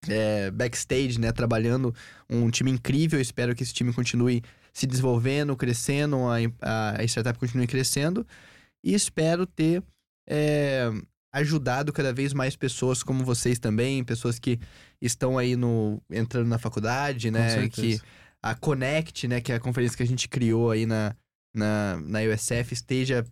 é, backstage, né? Trabalhando um time incrível. Espero que esse time continue se desenvolvendo, crescendo, a, a, startup continue crescendo. E espero ter é, ajudado cada vez mais pessoas como vocês também, pessoas que estão aí no entrando na faculdade, né? Que a Connect, né, que é a conferência que a gente criou aí na, na, na USF, esteja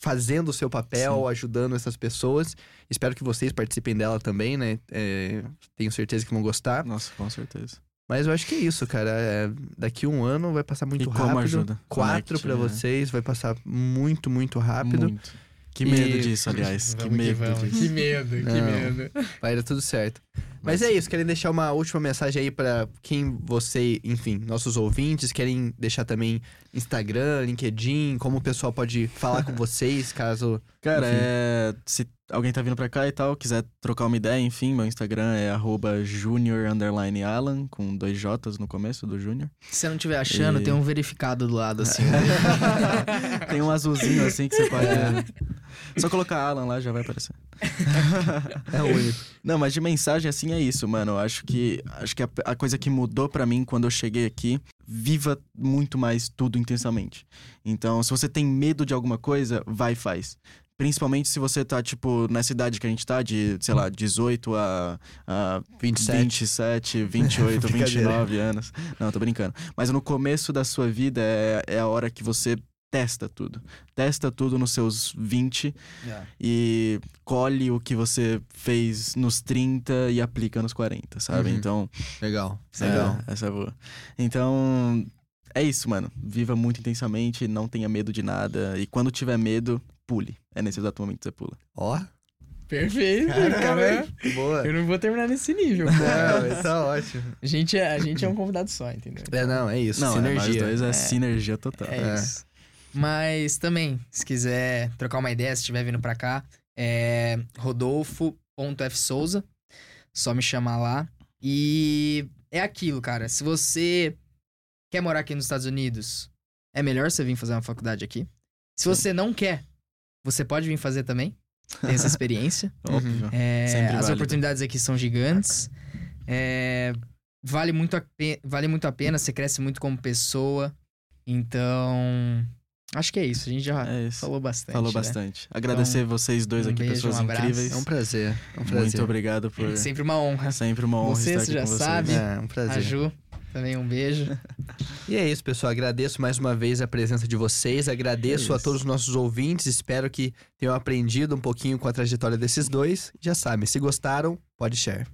fazendo o seu papel, Sim. ajudando essas pessoas. Espero que vocês participem dela também, né? É, tenho certeza que vão gostar. Nossa, com certeza. Mas eu acho que é isso, cara. É, daqui um ano vai passar muito e rápido. como ajuda? Quatro Connect, pra é. vocês, vai passar muito, muito rápido. Muito. Que medo E- disso, aliás. <laughs> que medo disso. Que medo, que Não. medo. Vai dar tudo certo. Mas é isso, querem deixar uma última mensagem aí pra quem você, enfim, nossos ouvintes, querem deixar também Instagram, LinkedIn, como o pessoal pode falar com <laughs> vocês, caso. Cara, Enfim. é, se alguém tá vindo pra cá e tal, quiser trocar uma ideia, enfim, meu Instagram é arroba junior underline Alan, com dois J's no começo do Júnior. Se você não estiver achando, E- tem um verificado do lado, assim. <laughs> Tem um azulzinho assim que você pode. Só colocar Alan lá já vai aparecer. É o único. Não, mas de mensagem assim é isso, mano. Eu acho que acho que a, a coisa que mudou pra mim quando eu cheguei aqui, viva muito mais tudo intensamente. Então, se você tem medo de alguma coisa, vai e faz. Principalmente se você tá, tipo, nessa idade que a gente tá, de, sei lá, 18 a, a 27. 27, 28, Brincadeira. 29 anos. Não, tô brincando. Mas no começo da sua vida é, é a hora que você testa tudo. Testa tudo nos seus 20 e colhe o que você fez nos 30 e aplica nos 40, sabe? Uhum. Então, Legal. Legal. é, essa é boa. Então, é isso, mano. Viva muito intensamente, não tenha medo de nada. E quando tiver medo, pule. É nesse exato momento que você pula. Ó. Perfeito, cara. Boa. Eu não vou terminar nesse nível, pô. Não, tá <laughs> ótimo. A gente, é, a gente é um convidado só, entendeu? É, não, é isso. não, é, nós sinergia. dois é, É. sinergia total. É, É. isso. Mas também, se quiser trocar uma ideia, se estiver vindo pra cá, é rodolfo.fsouza. Só me chamar lá. E é aquilo, cara. Se você quer morar aqui nos Estados Unidos, é melhor você vir fazer uma faculdade aqui. Se você não quer, você pode vir fazer também. Tem essa experiência. <laughs> Óbvio. É, as oportunidades aqui são gigantes. É, vale, muito a vale muito a pena, você cresce muito como pessoa. Então, acho que é isso. A gente já É falou bastante. Falou né? bastante. Agradecer vocês dois um aqui, beijo, pessoas um incríveis. É um prazer. É um prazer. Muito obrigado por. É sempre uma honra. Sempre uma honra Você estar aqui já com vocês. sabe. É, um prazer. A Ju, também um beijo. E é isso, pessoal. Agradeço mais uma vez a presença de vocês. Agradeço É a todos os nossos ouvintes. Espero que tenham aprendido um pouquinho com a trajetória desses dois. Já sabem, se gostaram, pode share.